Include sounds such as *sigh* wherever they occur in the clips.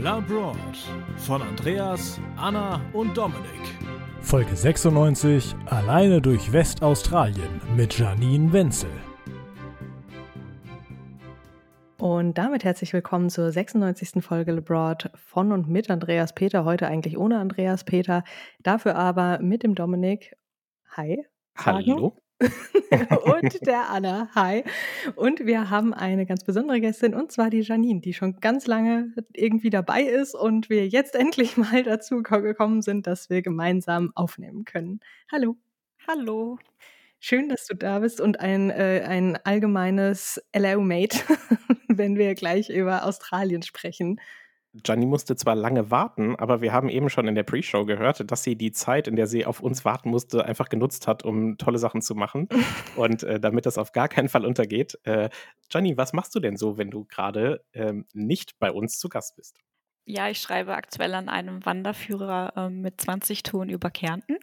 Labroad von Andreas, Anna und Dominik. Folge 96 Alleine durch Westaustralien mit Janine Wenzel. Und damit herzlich willkommen zur 96. Folge Labroad von und mit Andreas Peter. Heute eigentlich ohne Andreas Peter, dafür aber mit dem Dominik. Hi. Hallo. *laughs* und *laughs* der Anna. Hi. Und wir haben eine ganz besondere Gästin und zwar die Janine, die schon ganz lange irgendwie dabei ist und wir jetzt endlich mal dazu gekommen sind, dass wir gemeinsam aufnehmen können. Hallo. Hallo. Schön, dass du da bist und ein, äh, ein allgemeines Hello Mate, *laughs* wenn wir gleich über Australien sprechen. Gianni musste zwar lange warten, aber wir haben eben schon in der Pre-Show gehört, dass sie die Zeit, in der sie auf uns warten musste, einfach genutzt hat, um tolle Sachen zu machen. *laughs* Und äh, damit das auf gar keinen Fall untergeht, äh, Gianni, was machst du denn so, wenn du gerade ähm, nicht bei uns zu Gast bist? Ja, ich schreibe aktuell an einem Wanderführer äh, mit 20 Touren über Kärnten.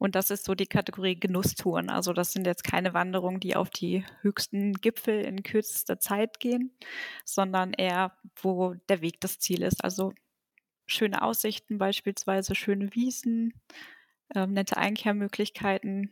Und das ist so die Kategorie Genusstouren. Also das sind jetzt keine Wanderungen, die auf die höchsten Gipfel in kürzester Zeit gehen, sondern eher, wo der Weg das Ziel ist. Also schöne Aussichten beispielsweise, schöne Wiesen, ähm, nette Einkehrmöglichkeiten.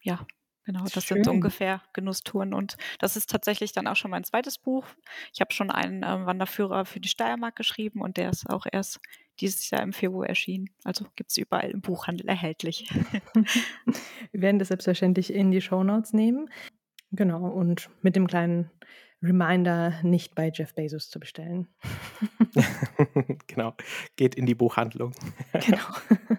Ja, Genau, das Schön. sind ungefähr Genusstouren. Und das ist tatsächlich dann auch schon mein zweites Buch. Ich habe schon einen ähm, Wanderführer für die Steiermark geschrieben und der ist auch erst dieses Jahr im Februar erschienen. Also gibt es überall im Buchhandel erhältlich. *laughs* Wir werden das selbstverständlich in die Shownotes nehmen. Genau, und mit dem kleinen Reminder, nicht bei Jeff Bezos zu bestellen. *laughs* genau, geht in die Buchhandlung. genau. *laughs*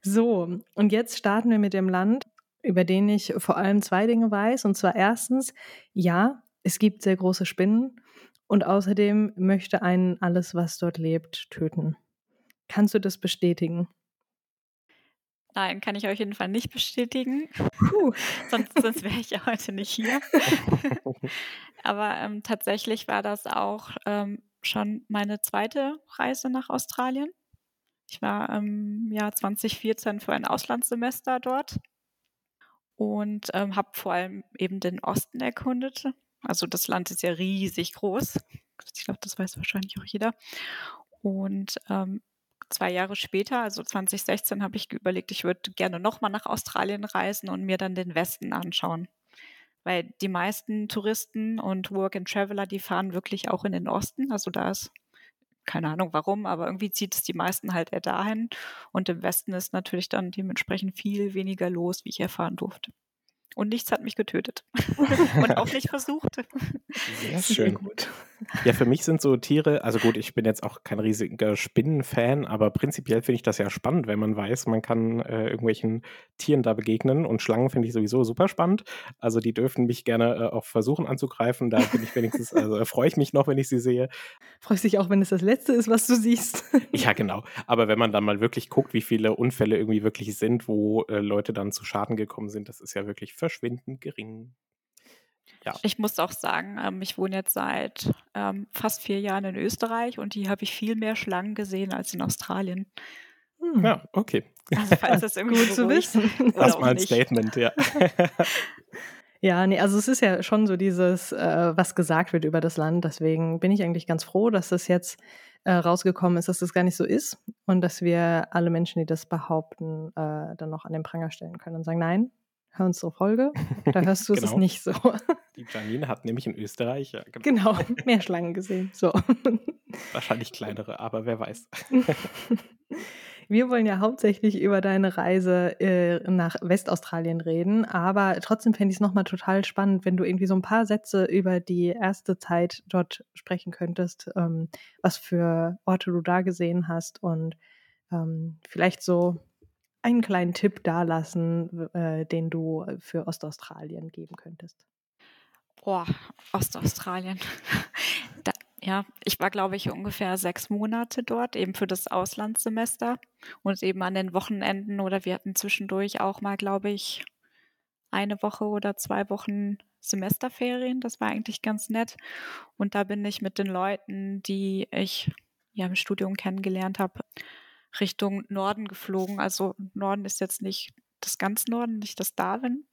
So, und jetzt starten wir mit dem Land, über den ich vor allem zwei Dinge weiß. Und zwar erstens, ja, es gibt sehr große Spinnen und außerdem möchte einen alles, was dort lebt, töten. Kannst du das bestätigen? Nein, kann ich auf jeden Fall nicht bestätigen. *laughs* Sonst, sonst wäre ich ja heute nicht hier. *laughs* Aber ähm, tatsächlich war das auch ähm, schon meine zweite Reise nach Australien. Ich war im Jahr 2014 für ein Auslandssemester dort und ähm, habe vor allem eben den Osten erkundet. Also das Land ist ja riesig groß. Ich glaube, das weiß wahrscheinlich auch jeder. Und ähm, zwei Jahre später, also 2016, habe ich überlegt, ich würde gerne nochmal nach Australien reisen und mir dann den Westen anschauen. Weil die meisten Touristen und Work-and-Traveler, die fahren wirklich auch in den Osten. Also da ist keine Ahnung warum, aber irgendwie zieht es die meisten halt eher dahin. Und im Westen ist natürlich dann dementsprechend viel weniger los, wie ich erfahren durfte. Und nichts hat mich getötet. *laughs* und auch nicht versucht. Sehr schön. *laughs* gut. Ja, für mich sind so Tiere, also gut, ich bin jetzt auch kein riesiger Spinnenfan, aber prinzipiell finde ich das ja spannend, wenn man weiß, man kann äh, irgendwelchen Tieren da begegnen. Und Schlangen finde ich sowieso super spannend. Also die dürfen mich gerne äh, auch versuchen anzugreifen. Da bin ich wenigstens, also freue ich mich noch, wenn ich sie sehe. Freust dich auch, wenn es das Letzte ist, was du siehst. *laughs* ja, genau. Aber wenn man dann mal wirklich guckt, wie viele Unfälle irgendwie wirklich sind, wo äh, Leute dann zu Schaden gekommen sind, das ist ja wirklich verschwindend gering. Ja. Ich muss auch sagen, ähm, ich wohne jetzt seit ähm, fast vier Jahren in Österreich und hier habe ich viel mehr Schlangen gesehen als in Australien. Hm. Ja, okay. Also falls das *laughs* irgendwie gut zu wissen. *laughs* Das ist mal ein Statement, ja. *laughs* Ja, nee, also es ist ja schon so dieses, äh, was gesagt wird über das Land. Deswegen bin ich eigentlich ganz froh, dass das jetzt äh, rausgekommen ist, dass das gar nicht so ist und dass wir alle Menschen, die das behaupten, äh, dann noch an den Pranger stellen können und sagen, nein, hör unsere Folge, da hörst *laughs* du genau. es nicht so. *laughs* Die Janine hat nämlich in Österreich ja, genau. genau *laughs* mehr Schlangen gesehen. So. Wahrscheinlich kleinere, aber wer weiß. Wir wollen ja hauptsächlich über deine Reise äh, nach Westaustralien reden, aber trotzdem fände ich es nochmal total spannend, wenn du irgendwie so ein paar Sätze über die erste Zeit dort sprechen könntest, ähm, was für Orte du da gesehen hast und ähm, vielleicht so einen kleinen Tipp dalassen, äh, den du für Ostaustralien geben könntest? Boah, Ostaustralien. *laughs* da, ja, ich war, glaube ich, ungefähr sechs Monate dort, eben für das Auslandssemester und eben an den Wochenenden oder wir hatten zwischendurch auch mal, glaube ich, eine Woche oder zwei Wochen Semesterferien. Das war eigentlich ganz nett. Und da bin ich mit den Leuten, die ich ja im Studium kennengelernt habe, Richtung Norden geflogen. Also Norden ist jetzt nicht das ganz Norden, nicht das Darwin,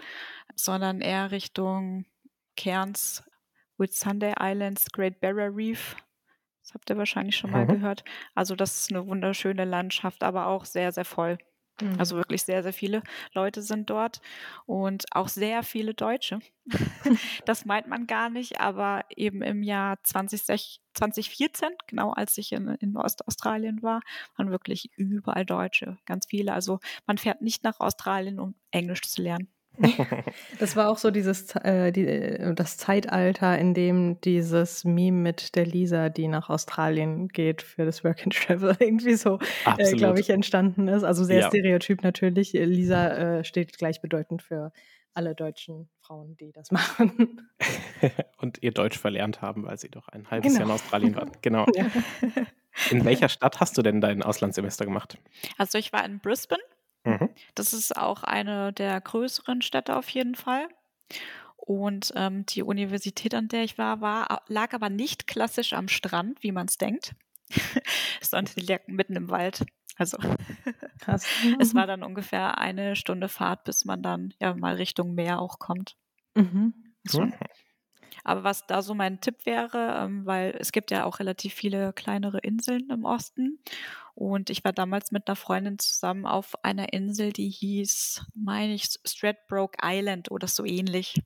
sondern eher Richtung Cairns, Whitsunday Islands, Great Barrier Reef. Das habt ihr wahrscheinlich schon mal mhm. gehört. Also das ist eine wunderschöne Landschaft, aber auch sehr, sehr voll. Mhm. Also wirklich sehr, sehr viele Leute sind dort und auch sehr viele Deutsche. *laughs* das meint man gar nicht, aber eben im Jahr 20, 2014, genau als ich in, in Ostaustralien war, waren wirklich überall Deutsche, ganz viele. Also man fährt nicht nach Australien, um Englisch zu lernen. *laughs* Das war auch so dieses äh, die, äh, das Zeitalter, in dem dieses Meme mit der Lisa, die nach Australien geht für das Work and Travel, *laughs* irgendwie so, äh, glaube ich, entstanden ist. Also sehr ja. stereotyp natürlich. Lisa äh, steht gleichbedeutend für alle deutschen Frauen, die das *laughs* machen. Und ihr Deutsch verlernt haben, weil sie doch ein halbes genau. Jahr in Australien waren. Genau. Ja. In welcher Stadt hast du denn dein Auslandssemester gemacht? Also ich war in Brisbane Mhm. Das ist auch eine der größeren Städte auf jeden Fall. Und ähm, die Universität, an der ich war, war, lag aber nicht klassisch am Strand, wie man *laughs* es denkt, sondern die lag mitten im Wald. Also *laughs* Krass. es war *laughs* dann ungefähr eine Stunde Fahrt, bis man dann ja mal Richtung Meer auch kommt. Mhm. So. Aber was da so mein Tipp wäre, ähm, weil es gibt ja auch relativ viele kleinere Inseln im Osten. Und ich war damals mit einer Freundin zusammen auf einer Insel, die hieß, meine ich, Stradbroke Island oder so ähnlich.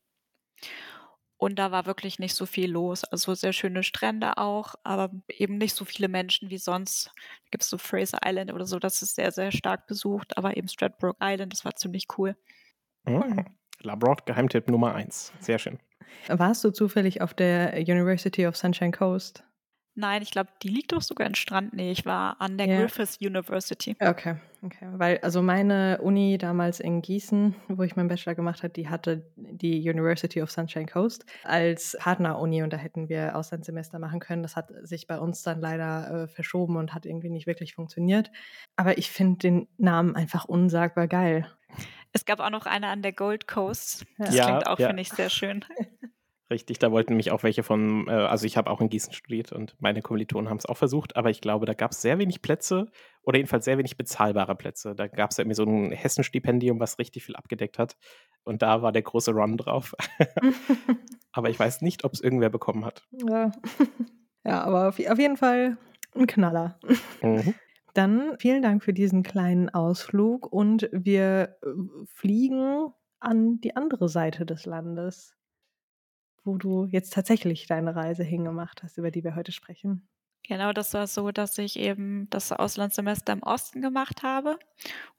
Und da war wirklich nicht so viel los. Also sehr schöne Strände auch, aber eben nicht so viele Menschen wie sonst. Da gibt es so Fraser Island oder so, das ist sehr, sehr stark besucht, aber eben Stradbroke Island, das war ziemlich cool. Mhm. Labroad, Geheimtipp Nummer eins. Sehr schön. Warst du zufällig auf der University of Sunshine Coast? Nein, ich glaube, die liegt doch sogar in Strandnähe. Ich war an der ja. Griffith University. Okay, okay. Weil, also meine Uni damals in Gießen, wo ich meinen Bachelor gemacht habe, die hatte die University of Sunshine Coast als Partneruni und da hätten wir Auslandssemester machen können. Das hat sich bei uns dann leider äh, verschoben und hat irgendwie nicht wirklich funktioniert. Aber ich finde den Namen einfach unsagbar geil. Es gab auch noch eine an der Gold Coast. Das ja, klingt auch, ja. finde ich, sehr schön. *laughs* Richtig, da wollten mich auch welche von, äh, also ich habe auch in Gießen studiert und meine Kommilitonen haben es auch versucht, aber ich glaube, da gab es sehr wenig Plätze oder jedenfalls sehr wenig bezahlbare Plätze. Da gab es ja irgendwie so ein Hessenstipendium, was richtig viel abgedeckt hat und da war der große Run drauf. *laughs* aber ich weiß nicht, ob es irgendwer bekommen hat. Ja, *laughs* ja aber auf, auf jeden Fall ein Knaller. Mhm. Dann vielen Dank für diesen kleinen Ausflug und wir äh, fliegen an die andere Seite des Landes wo du jetzt tatsächlich deine Reise hingemacht hast, über die wir heute sprechen. Genau, das war so, dass ich eben das Auslandssemester im Osten gemacht habe.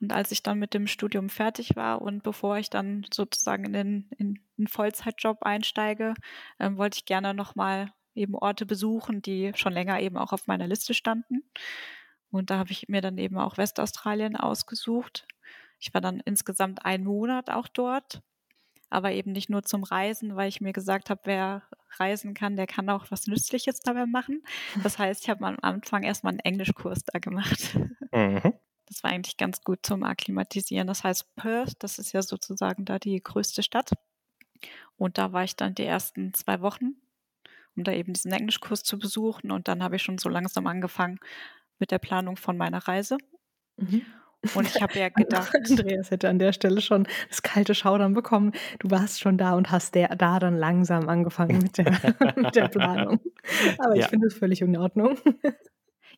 Und als ich dann mit dem Studium fertig war und bevor ich dann sozusagen in den, in den Vollzeitjob einsteige, ähm, wollte ich gerne nochmal eben Orte besuchen, die schon länger eben auch auf meiner Liste standen. Und da habe ich mir dann eben auch Westaustralien ausgesucht. Ich war dann insgesamt einen Monat auch dort aber eben nicht nur zum Reisen, weil ich mir gesagt habe, wer reisen kann, der kann auch was Nützliches dabei machen. Das heißt, ich habe am Anfang erstmal einen Englischkurs da gemacht. Mhm. Das war eigentlich ganz gut zum Akklimatisieren. Das heißt, Perth, das ist ja sozusagen da die größte Stadt. Und da war ich dann die ersten zwei Wochen, um da eben diesen Englischkurs zu besuchen. Und dann habe ich schon so langsam angefangen mit der Planung von meiner Reise. Mhm. Und ich habe ja *laughs* gedacht. Andreas hätte an der Stelle schon das kalte Schaudern bekommen. Du warst schon da und hast der, da dann langsam angefangen mit der, *laughs* mit der Planung. Aber ja. ich finde es völlig in Ordnung.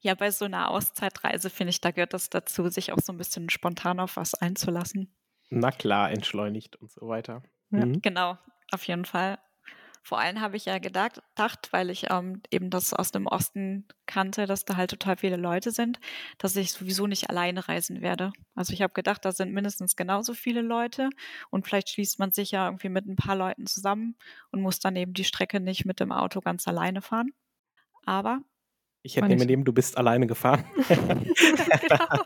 Ja, bei so einer Auszeitreise finde ich, da gehört das dazu, sich auch so ein bisschen spontan auf was einzulassen. Na klar, entschleunigt und so weiter. Ja. Mhm. Genau, auf jeden Fall. Vor allem habe ich ja gedacht, weil ich ähm, eben das aus dem Osten kannte, dass da halt total viele Leute sind, dass ich sowieso nicht alleine reisen werde. Also ich habe gedacht, da sind mindestens genauso viele Leute und vielleicht schließt man sich ja irgendwie mit ein paar Leuten zusammen und muss dann eben die Strecke nicht mit dem Auto ganz alleine fahren. Aber ich hätte mir nehmen, du bist alleine gefahren. *laughs* genau.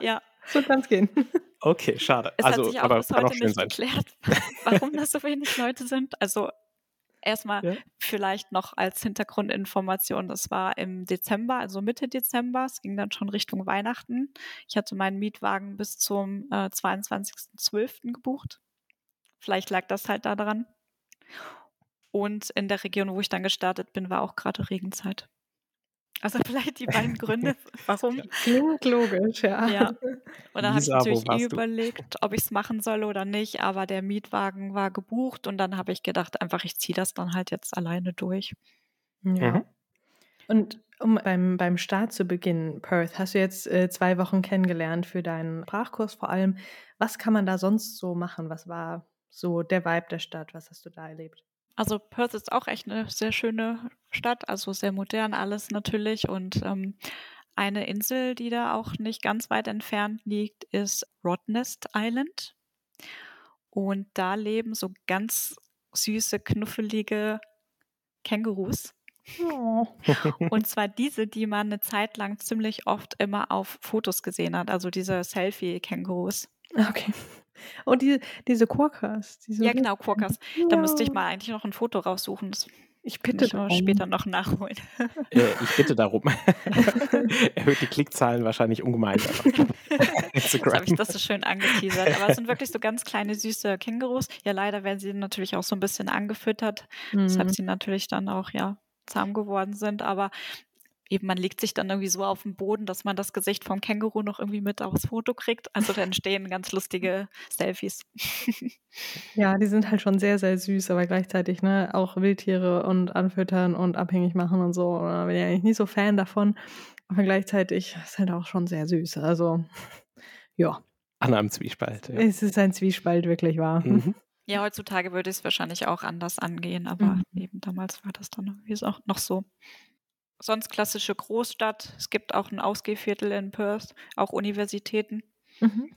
Ja. So kann es gehen. Okay, schade. Es also, hat sich auch aber bis heute nicht sein. geklärt, *laughs* warum das so wenig Leute sind. Also erstmal ja. vielleicht noch als Hintergrundinformation, das war im Dezember, also Mitte Dezember, es ging dann schon Richtung Weihnachten. Ich hatte meinen Mietwagen bis zum äh, 22.12. gebucht. Vielleicht lag das halt da dran. Und in der Region, wo ich dann gestartet bin, war auch gerade Regenzeit. Also *laughs* vielleicht die beiden Gründe, *laughs* warum. Klingt logisch, ja. ja. Und dann habe ich natürlich eh überlegt, ob ich es machen soll oder nicht, aber der Mietwagen war gebucht und dann habe ich gedacht, einfach, ich ziehe das dann halt jetzt alleine durch. Ja. Mhm. Und um beim, beim Start zu beginnen, Perth, hast du jetzt äh, zwei Wochen kennengelernt für deinen Sprachkurs vor allem. Was kann man da sonst so machen? Was war so der Vibe der Stadt? Was hast du da erlebt? Also Perth ist auch echt eine sehr schöne Stadt, also sehr modern alles natürlich. Und ähm, eine Insel, die da auch nicht ganz weit entfernt liegt, ist Rottnest Island. Und da leben so ganz süße, knuffelige Kängurus. Oh. Und zwar diese, die man eine Zeit lang ziemlich oft immer auf Fotos gesehen hat, also diese Selfie-Kängurus. Okay. Und die, diese Quokkas. Diese ja, genau, Quokkas. Ja. Da müsste ich mal eigentlich noch ein Foto raussuchen. Das ich bitte ich darum. später noch nachholen. *laughs* Äh, ich bitte darum. *laughs* Erhöht die Klickzahlen wahrscheinlich ungemein. *laughs* Instagram. habe ich das so schön angeteasert. Aber es sind wirklich so ganz kleine, süße Kängurus. Ja, leider werden sie natürlich auch so ein bisschen angefüttert. Mhm. Deshalb sie natürlich dann auch, ja, zahm geworden sind. Aber eben man legt sich dann irgendwie so auf den Boden, dass man das Gesicht vom Känguru noch irgendwie mit aufs Foto kriegt. Also da entstehen ganz lustige Selfies. *laughs* Ja, die sind halt schon sehr, sehr süß, aber gleichzeitig ne, auch Wildtiere und anfüttern und abhängig machen und so. Da bin ich eigentlich nicht so Fan davon. Aber gleichzeitig ist halt auch schon sehr süß. Also ja. Anna im Zwiespalt. Ja. Es ist ein Zwiespalt, wirklich wahr. Mhm. *laughs* Ja, heutzutage würde ich es wahrscheinlich auch anders angehen, aber mhm. eben damals war das dann irgendwie auch noch so sonst klassische Großstadt. Es gibt auch ein Ausgehviertel in Perth, auch Universitäten. Mhm.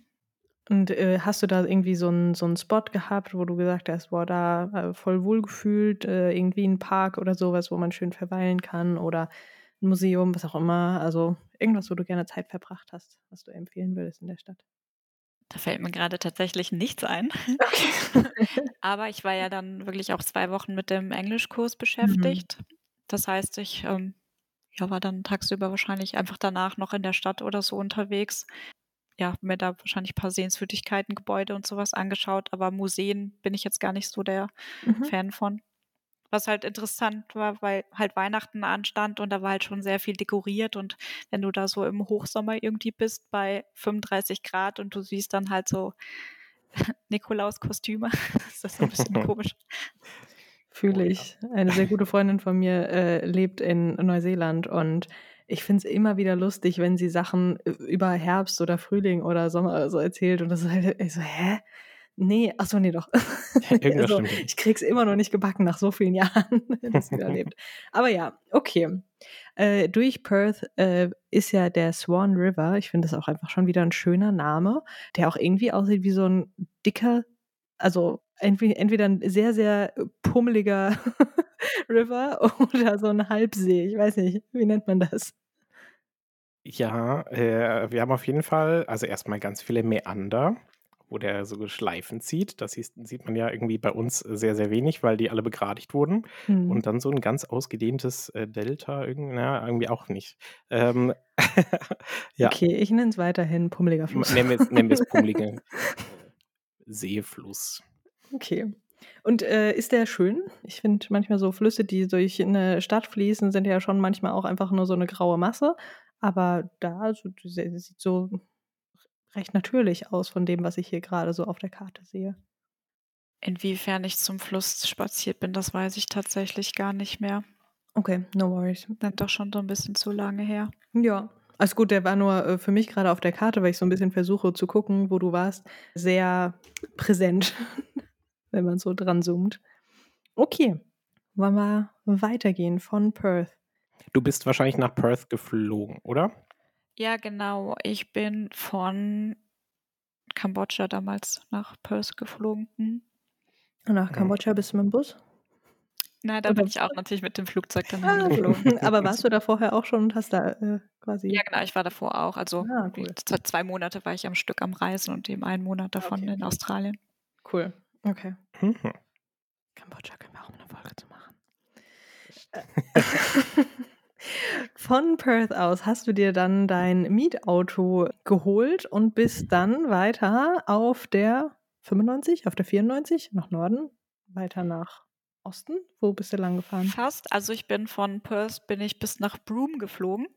Und äh, hast du da irgendwie so einen so Spot gehabt, wo du gesagt hast, boah, da äh, voll wohlgefühlt, äh, irgendwie ein Park oder sowas, wo man schön verweilen kann oder ein Museum, was auch immer, also irgendwas, wo du gerne Zeit verbracht hast, was du empfehlen würdest in der Stadt? Da fällt mir gerade tatsächlich nichts ein. *laughs* Aber ich war ja dann wirklich auch zwei Wochen mit dem Englischkurs mhm. beschäftigt. Mhm. Das heißt, ich ähm, ja, war dann tagsüber wahrscheinlich einfach danach noch in der Stadt oder so unterwegs. Ja, mir da wahrscheinlich ein paar Sehenswürdigkeiten, Gebäude und sowas angeschaut, aber Museen bin ich jetzt gar nicht so der mhm. Fan von. Was halt interessant war, weil halt Weihnachten anstand und da war halt schon sehr viel dekoriert und wenn du da so im Hochsommer irgendwie bist bei 35 Grad und du siehst dann halt so *laughs* Nikolaus-Kostüme, *laughs* ist das so ein bisschen *laughs* komisch. Fühle ich. Eine sehr gute Freundin von mir äh, lebt in Neuseeland und ich finde es immer wieder lustig, wenn sie Sachen über Herbst oder Frühling oder Sommer so erzählt und das ist halt ich so, hä? Nee, achso, nee, doch. *laughs* also, ich krieg's immer noch nicht gebacken nach so vielen Jahren, *laughs* das wieder erlebt. Aber ja, okay. Äh, durch Perth äh, ist ja der Swan River, ich finde das auch einfach schon wieder ein schöner Name, der auch irgendwie aussieht wie so ein dicker, also entweder ein sehr, sehr pummeliger *laughs* River *laughs* oder so ein Halbsee. Ich weiß nicht, wie nennt man das? Ja, äh, wir haben auf jeden Fall, also erstmal ganz viele Meander, wo der so Schleifen zieht. Das sieht, man ja irgendwie bei uns sehr, sehr wenig, weil die alle begradigt wurden. Hm. Und dann so ein ganz ausgedehntes äh, Delta, irgendwie, na, irgendwie auch nicht. Ähm, *laughs* ja. Okay, ich nenne es weiterhin pummeliger Fluss. Nennen wir es pummelige Seefluss. Okay. Und äh, ist der schön? Ich finde manchmal so Flüsse, die durch eine Stadt fließen, sind ja schon manchmal auch einfach nur so eine graue Masse. Aber da also, sieht so recht natürlich aus von dem, was ich hier gerade so auf der Karte sehe. Inwiefern ich zum Fluss spaziert bin, das weiß ich tatsächlich gar nicht mehr. Okay, no worries. Dann doch schon so ein bisschen zu lange her. Ja, also gut, der war nur äh, für mich gerade auf der Karte, weil ich so ein bisschen versuche zu gucken, wo du warst, sehr präsent. *laughs* wenn man so dran zoomt. Okay, wollen wir weitergehen von Perth. Du bist wahrscheinlich nach Perth geflogen, oder? Ja, genau. Ich bin von Kambodscha damals nach Perth geflogen. Und nach hm. Kambodscha bist du mit dem Bus? Nein, da bin ich auch natürlich mit dem Flugzeug dann ah, geflogen. *laughs* Aber warst du da vorher auch schon und hast da äh, quasi. Ja, genau, ich war davor auch. Also ah, cool. zwei Monate war ich am Stück am Reisen und eben einen Monat davon okay. in Australien. Cool. Okay. Mhm. Kambodscha können wir auch eine Folge zu machen. Äh, *laughs* von Perth aus hast du dir dann dein Mietauto geholt und bist dann weiter auf der 95, auf der 94 nach Norden, weiter nach Osten. Wo bist du lang gefahren? Fast. Also ich bin von Perth bin ich bis nach Broome geflogen.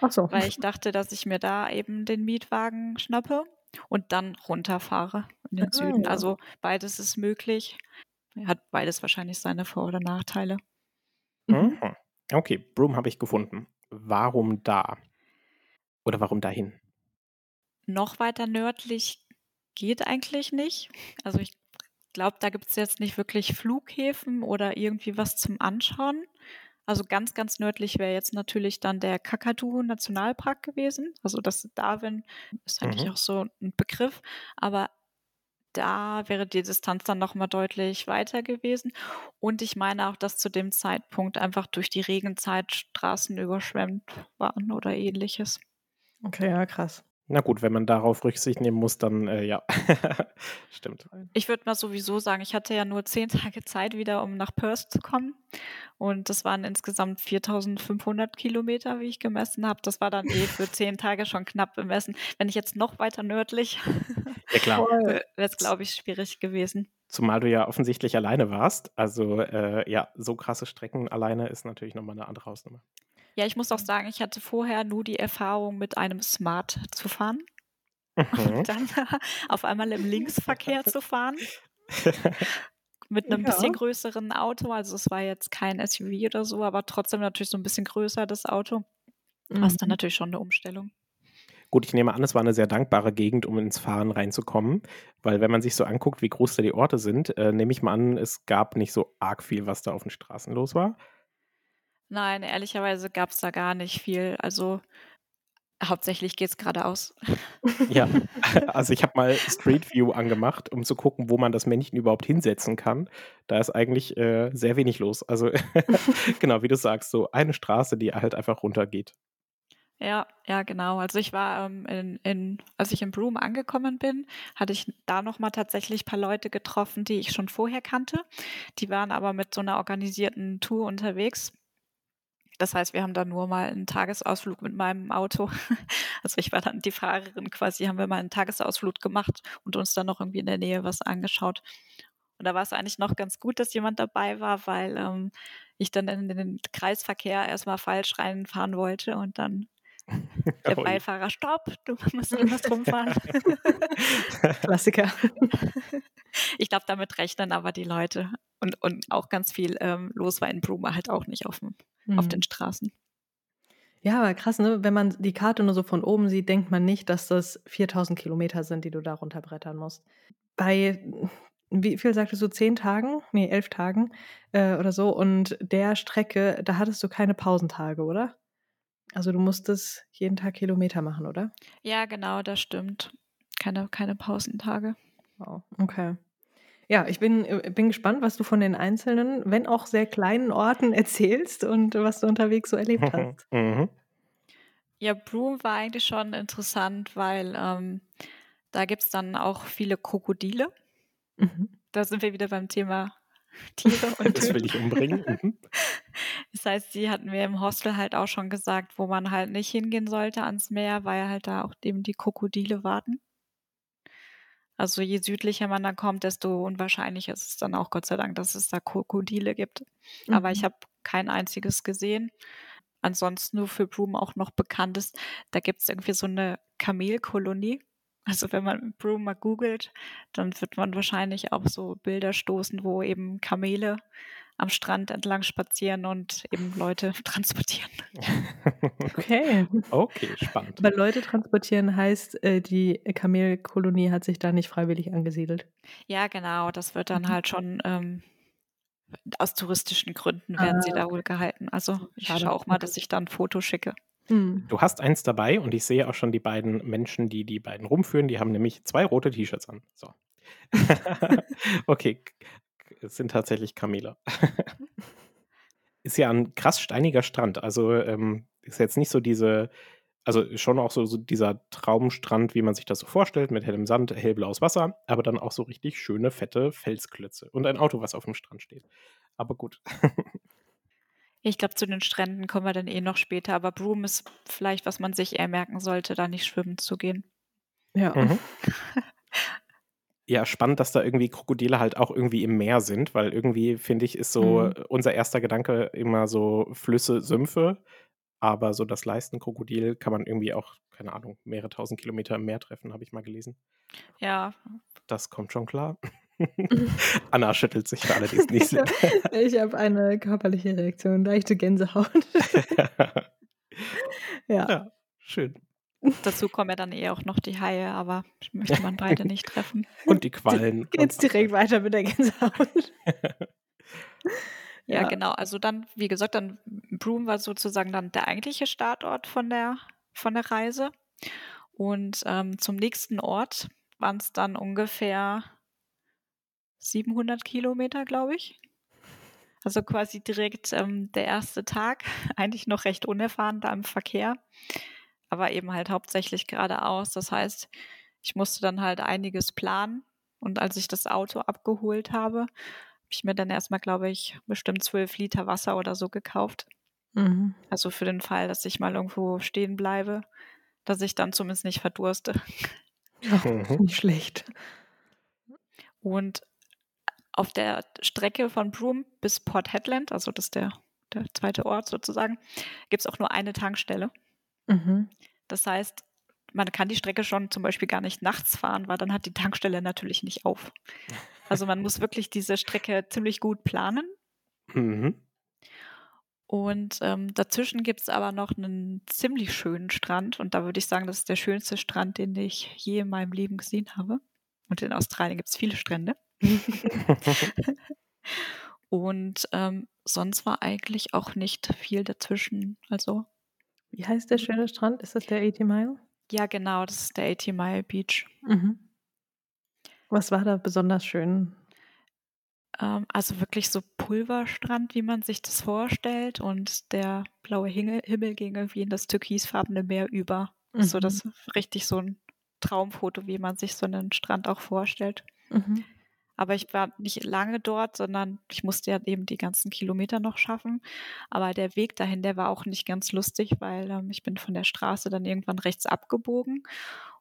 Ach so. Weil ich dachte, dass ich mir da eben den Mietwagen schnappe und dann runterfahre in den ah, Süden. Ja. Also beides ist möglich. Hat beides wahrscheinlich seine Vor- oder Nachteile. Mhm. mhm. Okay, Broome habe ich gefunden. Warum da? Oder warum dahin? Noch weiter nördlich geht eigentlich nicht. Also ich glaube, da gibt es jetzt nicht wirklich Flughäfen oder irgendwie was zum Anschauen. Also ganz, ganz nördlich wäre jetzt natürlich dann der Kakadu-Nationalpark gewesen. Also das Darwin ist eigentlich mhm. auch so ein Begriff, aber da wäre die Distanz dann nochmal deutlich weiter gewesen. Und ich meine auch, dass zu dem Zeitpunkt einfach durch die Regenzeit Straßen überschwemmt waren oder ähnliches. Okay, ja, krass. Na gut, wenn man darauf Rücksicht nehmen muss, dann äh, ja, *laughs* stimmt. Ich würde mal sowieso sagen, ich hatte ja nur zehn Tage Zeit wieder, um nach Perth zu kommen. Und das waren insgesamt 4500 Kilometer, wie ich gemessen habe. Das war dann eh *laughs* für zehn Tage schon knapp bemessen. Wenn ich jetzt noch weiter nördlich, *laughs* ja, wäre es, glaube ich, schwierig gewesen. Zumal du ja offensichtlich alleine warst. Also äh, ja, so krasse Strecken alleine ist natürlich nochmal eine andere Hausnummer. Ja, ich muss auch sagen, ich hatte vorher nur die Erfahrung, mit einem Smart zu fahren. Mhm. Und dann *laughs* auf einmal im Linksverkehr zu fahren. mit einem ja. bisschen größeren Auto. Also es war jetzt kein SUV oder so, aber trotzdem natürlich so ein bisschen größer, das Auto. Mhm. Was dann natürlich schon eine Umstellung. Gut, ich nehme an, es war eine sehr dankbare Gegend, um ins Fahren reinzukommen, weil wenn man sich so anguckt, wie groß da die Orte sind, äh, nehme ich mal an, es gab nicht so arg viel, was da auf den Straßen los war. Nein, ehrlicherweise gab es da gar nicht viel. Also hauptsächlich geht es geradeaus. Ja, *laughs* also ich habe mal Street View angemacht, um zu gucken, wo man das Männchen überhaupt hinsetzen kann. Da ist eigentlich äh, sehr wenig los. Also *laughs* genau, wie du sagst, so eine Straße, die halt einfach runtergeht. Ja, ja, genau. Also ich war ähm, in, in, als ich in Broome angekommen bin, hatte ich da nochmal tatsächlich ein paar Leute getroffen, die ich schon vorher kannte. Die waren aber mit so einer organisierten Tour unterwegs. Das heißt, wir haben dann nur mal einen Tagesausflug mit meinem Auto. *laughs* Also ich war dann die Fahrerin quasi, haben wir mal einen Tagesausflug gemacht und uns dann noch irgendwie in der Nähe was angeschaut. Und da war es eigentlich noch ganz gut, dass jemand dabei war, weil ähm, ich dann in den Kreisverkehr erstmal falsch reinfahren wollte und dann der Beifahrer, stopp, du musst anders rumfahren. *laughs* Klassiker. Ich glaube, damit rechnen aber die Leute. Und, und auch ganz viel ähm, los war in Bruma halt auch nicht auf, dem, mhm. auf den Straßen. Ja, aber krass, ne? Wenn man die Karte nur so von oben sieht, denkt man nicht, dass das 4000 Kilometer sind, die du da runterbrettern musst. Bei, wie viel sagtest du, zehn Tagen? Nee, elf Tagen äh, oder so. Und der Strecke, da hattest du keine Pausentage, oder? Also du musstest jeden Tag Kilometer machen, oder? Ja, genau, das stimmt. Keine, keine Pausentage. Wow, okay. Ja, ich bin, äh, bin gespannt, was du von den einzelnen, wenn auch sehr kleinen Orten *laughs* erzählst und was du unterwegs so erlebt hast. Mhm. Ja, Broome war eigentlich schon interessant, weil ähm, da gibt es dann auch viele Krokodile. Mhm. Da sind wir wieder beim Thema *laughs* Tiere und Das will ich umbringen. *laughs* Mhm. Das heißt, sie hatten mir im Hostel halt auch schon gesagt, wo man halt nicht hingehen sollte ans Meer, weil halt da auch eben die Krokodile warten. Also je südlicher man dann kommt, desto unwahrscheinlicher ist es dann auch Gott sei Dank, dass es da Krokodile gibt. Mhm. Aber ich mhm. habe kein einziges gesehen. Ansonsten nur für Broome auch noch bekannt ist, da gibt es irgendwie so eine Kamelkolonie. Also wenn man Broome mal googelt, dann wird man wahrscheinlich auch so Bilder stoßen, wo eben Kamele am Strand entlang spazieren und eben Leute *laughs* transportieren. Okay. *laughs* Okay, spannend. Aber Leute transportieren heißt, äh, die Kamelkolonie hat sich da nicht freiwillig angesiedelt. Ja, genau. Das wird dann mhm. halt schon ähm, aus touristischen Gründen werden ah, sie da wohl gehalten. Also ich schaue auch mal, dass ich da ein Foto schicke. Hm. Du hast eins dabei und ich sehe auch schon die beiden Menschen, die die beiden rumführen. Die haben nämlich zwei rote T-Shirts an. So. *laughs* *laughs* okay, es sind tatsächlich Kamele. *laughs* ist ja ein krass steiniger Strand. Also ähm, ist jetzt nicht so diese, also schon auch so, so, dieser Traumstrand, wie man sich das so vorstellt, mit hellem Sand, hellblaues Wasser, aber dann auch so richtig schöne, fette Felsklötze und ein Auto, was auf dem Strand steht. Aber gut. Ich glaube, zu den Stränden kommen wir dann eh noch später, aber Broom ist vielleicht, was man sich eher merken sollte, da nicht schwimmen zu gehen. Ja. Mhm. *laughs* Ja, spannend, dass da irgendwie Krokodile halt auch irgendwie im Meer sind, weil irgendwie, finde ich, ist so mhm. unser erster Gedanke immer so Flüsse, Sümpfe. Aber so das Leistenkrokodil kann man irgendwie auch, keine Ahnung, mehrere tausend Kilometer im Meer treffen, habe ich mal gelesen. Ja. Das kommt schon klar. *laughs* Anna schüttelt sich für alle, die es nicht sehen. *laughs* ich habe eine körperliche Reaktion, leichte Gänsehaut. *laughs* ja. ja, schön. Dazu kommen ja dann eher auch noch die Haie, aber möchte man beide nicht treffen. Und die Quallen. Geht's direkt weiter mit der Gänsehaut. ja, ja, genau. Also dann, wie gesagt, dann Broome war sozusagen dann der eigentliche Startort von der, von der Reise. Und ähm, zum nächsten Ort waren es dann ungefähr 700 Kilometer, glaube ich. Also quasi direkt ähm, der erste Tag, *laughs* eigentlich noch recht unerfahren da im Verkehr, aber eben halt hauptsächlich geradeaus. Das heißt, ich musste dann halt einiges planen und als ich das Auto abgeholt habe, habe ich mir dann erstmal, glaube ich, bestimmt zwölf Liter Wasser oder so gekauft. Mhm. Also für den Fall, dass ich mal irgendwo stehen bleibe, dass ich dann zumindest nicht verdurste. Ja, *laughs* nicht schlecht. Und auf der Strecke von Broome bis Port Hedland, also das ist der, der zweite Ort sozusagen, gibt es auch nur eine Tankstelle. Mhm. Das heißt, man kann die Strecke schon zum Beispiel gar nicht nachts fahren, weil dann hat die Tankstelle natürlich nicht auf. *laughs* Also man muss wirklich diese Strecke ziemlich gut planen. Mhm. Und ähm, dazwischen gibt es aber noch einen ziemlich schönen Strand. Und da würde ich sagen, das ist der schönste Strand, den ich je in meinem Leben gesehen habe. Und in Australien gibt es viele Strände. *laughs* Und ähm, sonst war eigentlich auch nicht viel dazwischen. Also. Wie heißt der schöne Strand? Ist das der 80 Mile? Ja, genau, das ist der 80 Mile Beach. Mhm. Was war da besonders schön? Ähm, also wirklich so Pulverstrand, wie man sich das vorstellt. Und der blaue Himmel, Himmel ging irgendwie in das türkisfarbene Meer über. Mhm. So das richtig so ein Traumfoto, wie man sich so einen Strand auch vorstellt. Mhm. Aber ich war nicht lange dort, sondern ich musste ja eben die ganzen Kilometer noch schaffen. Aber der Weg dahin, der war auch nicht ganz lustig, weil ähm, ich bin von der Straße dann irgendwann rechts abgebogen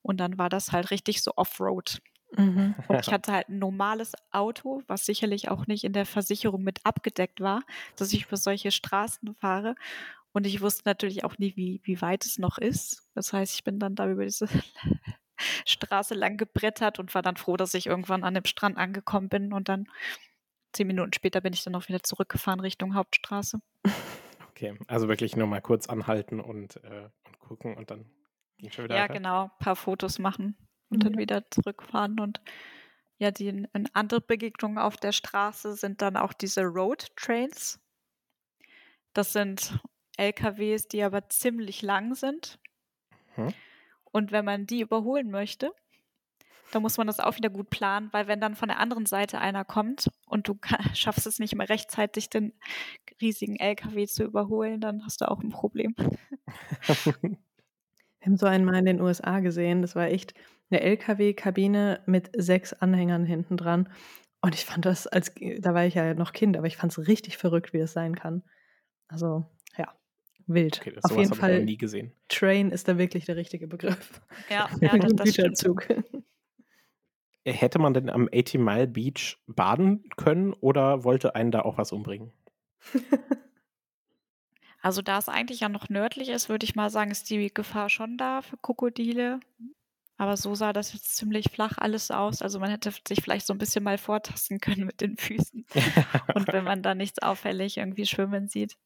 und dann war das halt richtig so Offroad. Mhm. Und ich hatte halt ein normales Auto, was sicherlich auch nicht in der Versicherung mit abgedeckt war, dass ich über solche Straßen fahre. Und ich wusste natürlich auch nie, wie, wie weit es noch ist. Das heißt, ich bin dann da über diese Straße lang gebrettert und war dann froh, dass ich irgendwann an dem Strand angekommen bin und dann zehn Minuten später bin ich dann auch wieder zurückgefahren Richtung Hauptstraße. Okay, also wirklich nur mal kurz anhalten und, äh, und gucken und dann ging schon wieder. Ja, weiter. genau, ein paar Fotos machen und mhm. dann wieder zurückfahren und ja, die andere Begegnungen auf der Straße sind dann auch diese Road Trains. Das sind LKWs, die aber ziemlich lang sind. Hm. Und wenn man die überholen möchte, dann muss man das auch wieder gut planen, weil wenn dann von der anderen Seite einer kommt und du *laughs* schaffst es nicht mehr rechtzeitig, den riesigen LKW zu überholen, dann hast du auch ein Problem. *laughs* Wir haben so einen mal in den USA gesehen. Das war echt eine LKW-Kabine mit sechs Anhängern hinten dran. Und ich fand das, als da war ich ja noch Kind, aber ich fand es richtig verrückt, wie das sein kann. Also Wild. Okay, Auf jeden Fall. Ich nie gesehen. Train ist da wirklich der richtige Begriff. Ja, *laughs* ja das, das Güterzug. Äh, hätte man denn am 80 Mile Beach baden können oder wollte einen da auch was umbringen? *laughs* Also da es eigentlich ja noch nördlich ist, würde ich mal sagen, ist die Gefahr schon da für Krokodile. Aber so sah das jetzt ziemlich flach alles aus. Also man hätte sich vielleicht so ein bisschen mal vortasten können mit den Füßen. *laughs* Und wenn man da nichts auffällig irgendwie schwimmen sieht.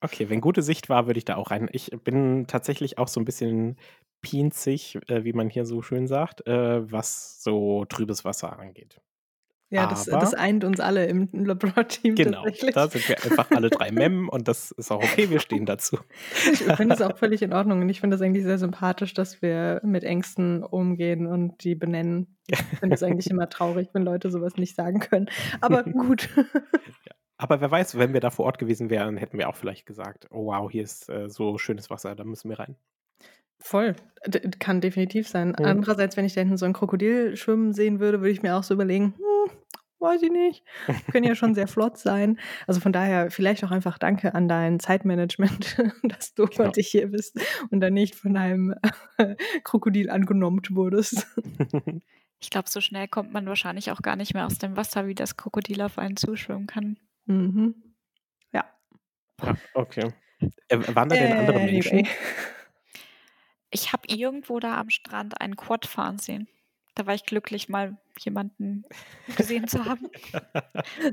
Okay, wenn gute Sicht war, würde ich da auch rein. Ich bin tatsächlich auch so ein bisschen pinzig, äh, wie man hier so schön sagt, äh, was so trübes Wasser angeht. Ja, das, das eint uns alle im Labor-Team. Genau, da sind wir einfach alle drei *laughs* Mem und das ist auch okay, wir stehen dazu. Ich finde es auch *laughs* völlig in Ordnung und ich finde es eigentlich sehr sympathisch, dass wir mit Ängsten umgehen und die benennen. Ich finde es eigentlich immer traurig, wenn Leute sowas nicht sagen können. Aber *laughs* gut. Ja. Aber wer weiß, wenn wir da vor Ort gewesen wären, hätten wir auch vielleicht gesagt, oh wow, hier ist äh, so schönes Wasser, da müssen wir rein. Voll, D kann definitiv sein. Mhm. Andererseits, wenn ich da hinten so ein Krokodil schwimmen sehen würde, würde ich mir auch so überlegen, hm, weiß ich nicht, *laughs* können ja schon sehr flott sein. Also von daher vielleicht auch einfach Danke an dein Zeitmanagement, *laughs* dass du genau. heute hier bist und dann nicht von einem *laughs* Krokodil angenommen wurdest. Ich glaube, so schnell kommt man wahrscheinlich auch gar nicht mehr aus dem Wasser, wie das Krokodil auf einen zuschwimmen kann. Mhm. Ja. Ja, okay. Äh, waren da denn äh, andere Menschen? Ich habe irgendwo da am Strand einen Quad fahren sehen. da war ich glücklich, mal jemanden gesehen zu haben.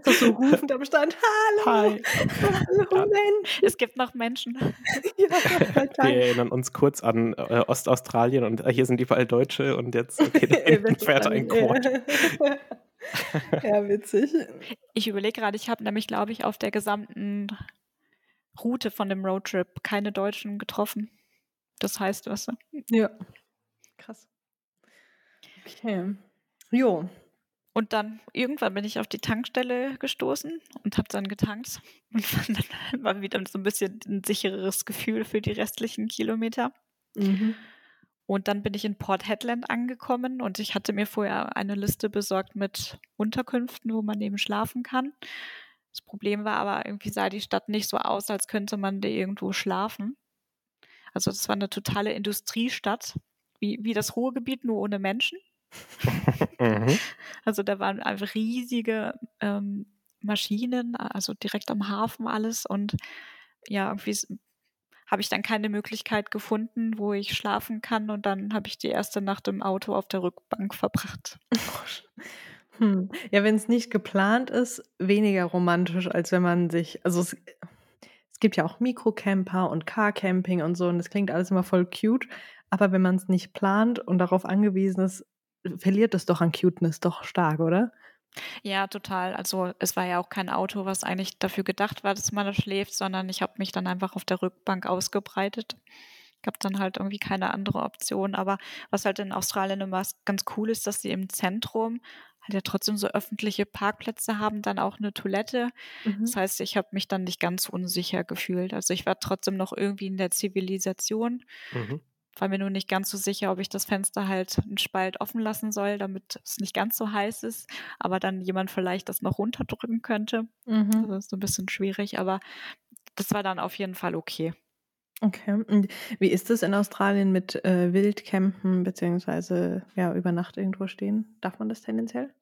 so, so rufend am Stand. Hallo! Hi. Hallo, Mensch! Es gibt noch Menschen. *laughs* ja, Wir erinnern uns kurz an äh, Ostaustralien und äh, hier sind überall Deutsche und jetzt okay, da *laughs* fährt ein Quad. *laughs* ja, witzig. Ich überlege gerade, ich habe nämlich, glaube ich, auf der gesamten Route von dem Roadtrip keine Deutschen getroffen. Das heißt was. Ja. Krass. Okay. Jo. Und dann irgendwann bin ich auf die Tankstelle gestoßen und habe dann getankt und *laughs* fand dann war wieder so ein bisschen ein sichereres Gefühl für die restlichen Kilometer. Mhm. Und dann bin ich in Port Hedland angekommen und ich hatte mir vorher eine Liste besorgt mit Unterkünften, wo man eben schlafen kann. Das Problem war aber, irgendwie sah die Stadt nicht so aus, als könnte man da irgendwo schlafen. Also das war eine totale Industriestadt, wie, wie das Ruhrgebiet, nur ohne Menschen. *laughs* mhm. Also da waren einfach riesige ähm, Maschinen, also direkt am Hafen alles und ja, irgendwie habe ich dann keine Möglichkeit gefunden, wo ich schlafen kann und dann habe ich die erste Nacht im Auto auf der Rückbank verbracht. *laughs* Hm. Ja, wenn es nicht geplant ist, weniger romantisch, als wenn man sich, also es, es gibt ja auch Mikrocamper und Carcamping und so und das klingt alles immer voll cute, aber wenn man es nicht plant und darauf angewiesen ist, verliert es doch an Cuteness doch stark, oder? Ja, total. Also es war ja auch kein Auto, was eigentlich dafür gedacht war, dass man da schläft, sondern ich habe mich dann einfach auf der Rückbank ausgebreitet. Gab dann halt irgendwie keine andere Option. Aber was halt in Australien immer ganz cool ist, dass sie im Zentrum halt ja trotzdem so öffentliche Parkplätze haben, dann auch eine Toilette. Mhm. Das heißt, ich habe mich dann nicht ganz unsicher gefühlt. Also ich war trotzdem noch irgendwie in der Zivilisation. Mhm war mir nur nicht ganz so sicher, ob ich das Fenster halt einen Spalt offen lassen soll, damit es nicht ganz so heiß ist, aber dann jemand vielleicht das noch runterdrücken könnte. Mhm. Das ist so ein bisschen schwierig, aber das war dann auf jeden Fall okay. Okay. Und wie ist es in Australien mit äh, Wildcampen beziehungsweise ja, über Nacht irgendwo stehen? Darf man das tendenziell?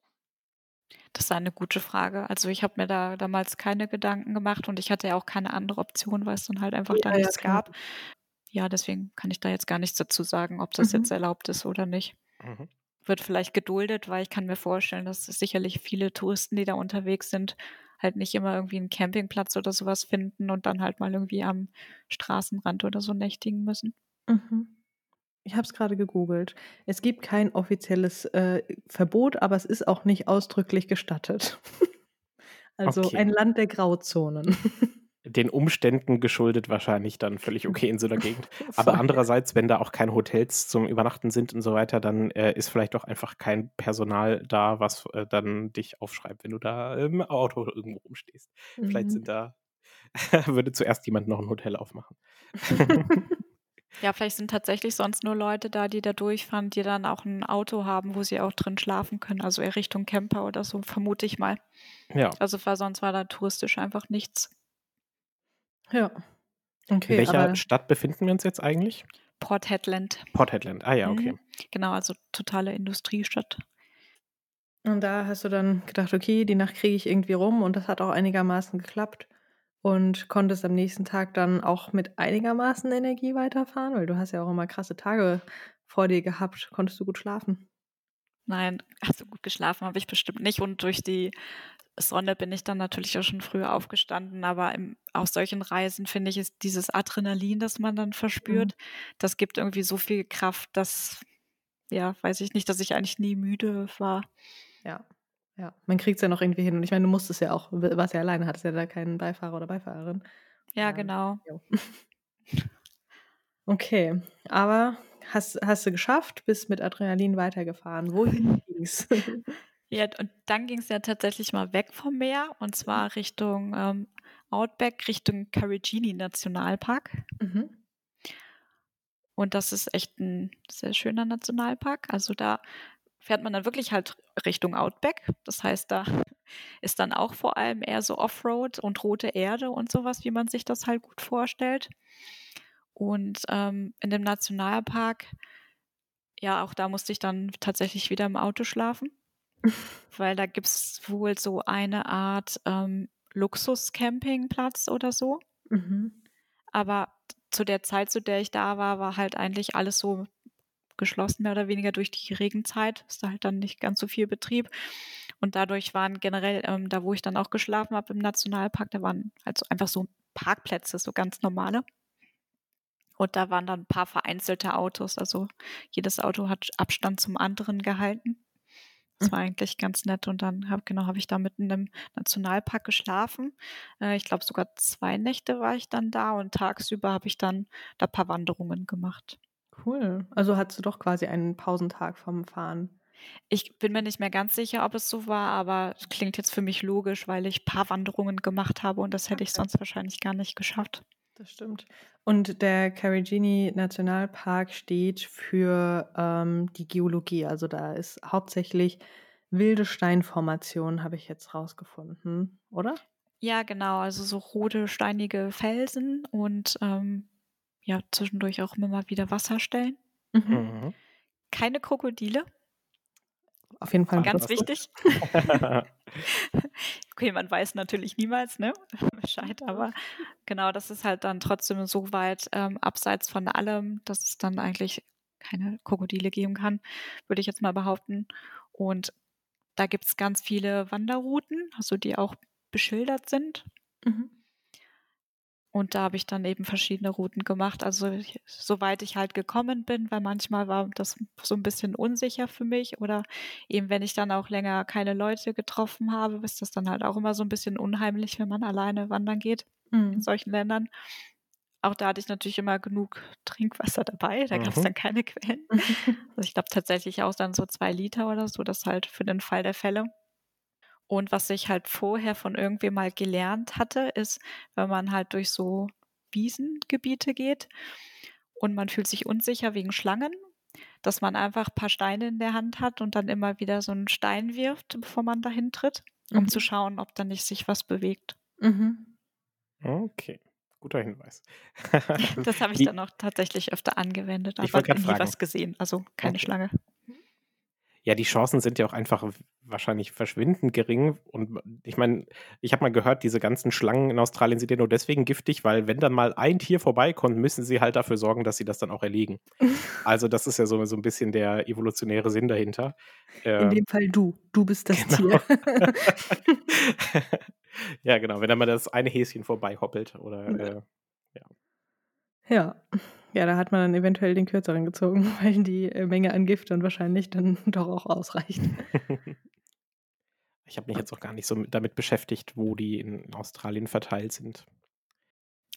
Das ist eine gute Frage. Also ich habe mir da damals keine Gedanken gemacht und ich hatte ja auch keine andere Option, weil es dann halt einfach ja, da nichts ja, gab ja, deswegen kann ich da jetzt gar nichts dazu sagen, ob das mhm. jetzt erlaubt ist oder nicht. Mhm. Wird vielleicht geduldet, weil ich kann mir vorstellen, dass es sicherlich viele Touristen, die da unterwegs sind, halt nicht immer irgendwie einen Campingplatz oder sowas finden und dann halt mal irgendwie am Straßenrand oder so nächtigen müssen. Mhm. Ich habe es gerade gegoogelt. Es gibt kein offizielles äh, Verbot, aber es ist auch nicht ausdrücklich gestattet. *laughs* also okay. ein Land der Grauzonen. *laughs* den Umständen geschuldet wahrscheinlich dann völlig okay in so einer Gegend. *laughs* Aber andererseits, wenn da auch keine Hotels zum Übernachten sind und so weiter, dann äh, ist vielleicht auch einfach kein Personal da, was äh, dann dich aufschreibt, wenn du da im Auto irgendwo rumstehst. Mhm. Vielleicht sind da, *laughs* würde zuerst jemand noch ein Hotel aufmachen. *laughs* ja, vielleicht sind tatsächlich sonst nur Leute da, die da durchfahren, die dann auch ein Auto haben, wo sie auch drin schlafen können, also eher Richtung Camper oder so, vermute ich mal. Ja. Also war, sonst war da touristisch einfach nichts. Ja. Okay, In welcher Stadt befinden wir uns jetzt eigentlich? Port Hedland. Port Hedland, ah ja, okay. Mhm. Genau, also totale Industriestadt. Und da hast du dann gedacht, okay, die Nacht kriege ich irgendwie rum und das hat auch einigermaßen geklappt und konntest am nächsten Tag dann auch mit einigermaßen Energie weiterfahren, weil du hast ja auch immer krasse Tage vor dir gehabt. Konntest du gut schlafen? Nein, *laughs* also gut geschlafen habe ich bestimmt nicht und durch die Sonne bin ich dann natürlich auch schon früher aufgestanden, aber im, aus solchen Reisen finde ich, ist dieses Adrenalin, das man dann verspürt, mhm. das gibt irgendwie so viel Kraft, dass, ja, weiß ich nicht, dass ich eigentlich nie müde war. Ja, ja. Man kriegt es ja noch irgendwie hin. Und ich meine, du musstest ja auch, was ja alleine, hattest ja da keinen Beifahrer oder Beifahrerin. Ja, ähm, genau. *laughs* Okay, aber hast, hast du geschafft, bist mit Adrenalin weitergefahren. Wohin ging's? *laughs* Ja, und dann ging es ja tatsächlich mal weg vom Meer und zwar mhm. Richtung ähm, Outback, Richtung Carigini Nationalpark. Mhm. Und das ist echt ein sehr schöner Nationalpark. Also da fährt man dann wirklich halt Richtung Outback. Das heißt, da *laughs* ist dann auch vor allem eher so Offroad und rote Erde und sowas, wie man sich das halt gut vorstellt. Und ähm, in dem Nationalpark, ja, auch da musste ich dann tatsächlich wieder im Auto schlafen. Weil da gibt es wohl so eine Art ähm, Luxus-Campingplatz oder so. Mhm. Aber zu der Zeit, zu der ich da war, war halt eigentlich alles so geschlossen, mehr oder weniger durch die Regenzeit. Ist da halt dann nicht ganz so viel Betrieb. Und dadurch waren generell, ähm, da wo ich dann auch geschlafen habe im Nationalpark, da waren also einfach so Parkplätze, so ganz normale. Und da waren dann ein paar vereinzelte Autos. Also jedes Auto hat Abstand zum anderen gehalten. Das war eigentlich ganz nett. Und dann habe genau, hab ich da mitten im Nationalpark geschlafen. Äh, ich glaube, sogar zwei Nächte war ich dann da und tagsüber habe ich dann da ein paar Wanderungen gemacht. Cool. Also hattest du doch quasi einen Pausentag vom Fahren. Ich bin mir nicht mehr ganz sicher, ob es so war, aber es klingt jetzt für mich logisch, weil ich ein paar Wanderungen gemacht habe und das hätte ich sonst wahrscheinlich gar nicht geschafft. Das stimmt. Und der Carigini Nationalpark steht für ähm, die Geologie. Also da ist hauptsächlich wilde Steinformation, habe ich jetzt rausgefunden, oder? Ja, genau. Also so rote, steinige Felsen und ähm, ja, zwischendurch auch immer mal wieder Wasserstellen. Mhm. Mhm. Keine Krokodile. Auf jeden Fall. Ganz wichtig. *laughs* okay, man weiß natürlich niemals, ne? *laughs* Bescheid, aber genau, das ist halt dann trotzdem so weit ähm, abseits von allem, dass es dann eigentlich keine Krokodile geben kann, würde ich jetzt mal behaupten. Und da gibt es ganz viele Wanderrouten, also die auch beschildert sind. Mhm. Und da habe ich dann eben verschiedene Routen gemacht. Also soweit ich halt gekommen bin, weil manchmal war das so ein bisschen unsicher für mich. Oder eben wenn ich dann auch länger keine Leute getroffen habe, ist das dann halt auch immer so ein bisschen unheimlich, wenn man alleine wandern geht mhm. in solchen Ländern. Auch da hatte ich natürlich immer genug Trinkwasser dabei. Da mhm. gab es dann keine Quellen. *laughs* Also ich glaube tatsächlich auch dann so zwei Liter oder so, das halt für den Fall der Fälle. Und was ich halt vorher von irgendwem mal gelernt hatte, ist, wenn man halt durch so Wiesengebiete geht und man fühlt sich unsicher wegen Schlangen, dass man einfach ein paar Steine in der Hand hat und dann immer wieder so einen Stein wirft, bevor man dahin tritt, um mhm. zu schauen, ob da nicht sich was bewegt. Mhm. Okay. Guter Hinweis. *laughs* das habe ich Die, dann auch tatsächlich öfter angewendet, aber nie fragen. was gesehen. Also keine okay. Schlange. Ja, die Chancen sind ja auch einfach wahrscheinlich verschwindend gering. Und ich meine, ich habe mal gehört, diese ganzen Schlangen in Australien sind ja nur deswegen giftig, weil wenn dann mal ein Tier vorbeikommt, müssen sie halt dafür sorgen, dass sie das dann auch erlegen. *laughs* also das ist ja so, so ein bisschen der evolutionäre Sinn dahinter. In ähm, dem Fall du. Du bist das genau. Tier. *laughs* ja, genau. Wenn dann mal das eine Häschen vorbeihoppelt oder äh, ja. Ja. Ja, da hat man dann eventuell den kürzeren gezogen, *laughs* weil die äh, Menge an Gift dann wahrscheinlich dann *laughs* doch auch ausreicht. *laughs* ich habe mich jetzt auch gar nicht so damit beschäftigt, wo die in Australien verteilt sind.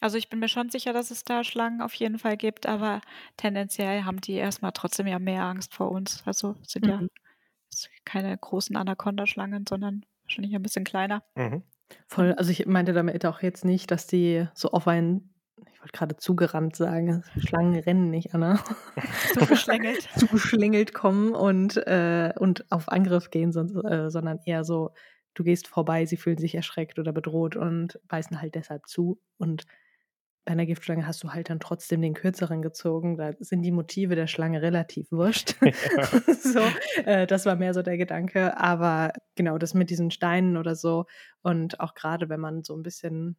Also ich bin mir schon sicher, dass es da Schlangen auf jeden Fall gibt, aber tendenziell haben die erstmal trotzdem ja mehr Angst vor uns. Also sind mhm. ja keine großen Anaconda-Schlangen, sondern wahrscheinlich ein bisschen kleiner. Mhm. Voll, also ich meinte damit auch jetzt nicht, dass die so auf einen ich wollte gerade zugerannt sagen, Schlangen rennen nicht, Anna. *laughs* *laughs* Zugeschlängelt. Zugeschlängelt kommen und, äh, und auf Angriff gehen, so, äh, sondern eher so, du gehst vorbei, sie fühlen sich erschreckt oder bedroht und beißen halt deshalb zu. Und bei einer Giftschlange hast du halt dann trotzdem den kürzeren gezogen. Da sind die Motive der Schlange relativ wurscht. Ja. *laughs* so, äh, das war mehr so der Gedanke. Aber genau, das mit diesen Steinen oder so und auch gerade, wenn man so ein bisschen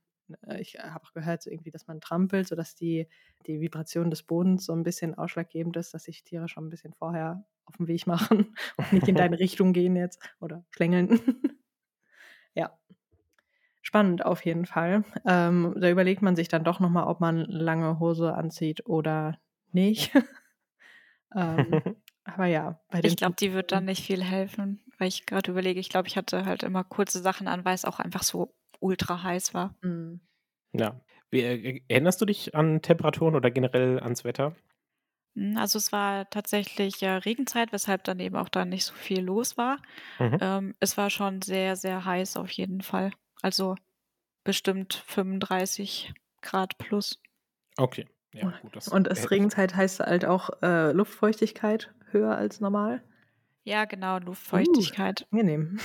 ich habe auch gehört, so irgendwie, dass man trampelt, sodass die, die Vibration des Bodens so ein bisschen ausschlaggebend ist, dass sich Tiere schon ein bisschen vorher auf den Weg machen *laughs* und nicht in *laughs* deine Richtung gehen jetzt oder schlängeln. *laughs* ja. Spannend auf jeden Fall. Ähm, da überlegt man sich dann doch nochmal, ob man lange Hose anzieht oder nicht. ähm, aber ja, bei den Ich glaube, die wird dann nicht viel helfen, weil ich gerade überlege, ich glaube, ich hatte halt immer kurze Sachen an, weil es auch einfach so ultra heiß war. Mhm. Ja. Wie, äh, erinnerst du dich an Temperaturen oder generell ans Wetter? Hm, also es war tatsächlich ja Regenzeit, weshalb dann eben auch da nicht so viel los war. Mhm. Ähm, es war schon sehr, sehr heiß auf jeden Fall. Also bestimmt 35 Grad plus. Okay. Ja, gut, Und es Regenzeit heißt halt auch äh, Luftfeuchtigkeit höher als normal? Ja, genau, Luftfeuchtigkeit. Uh, angenehm.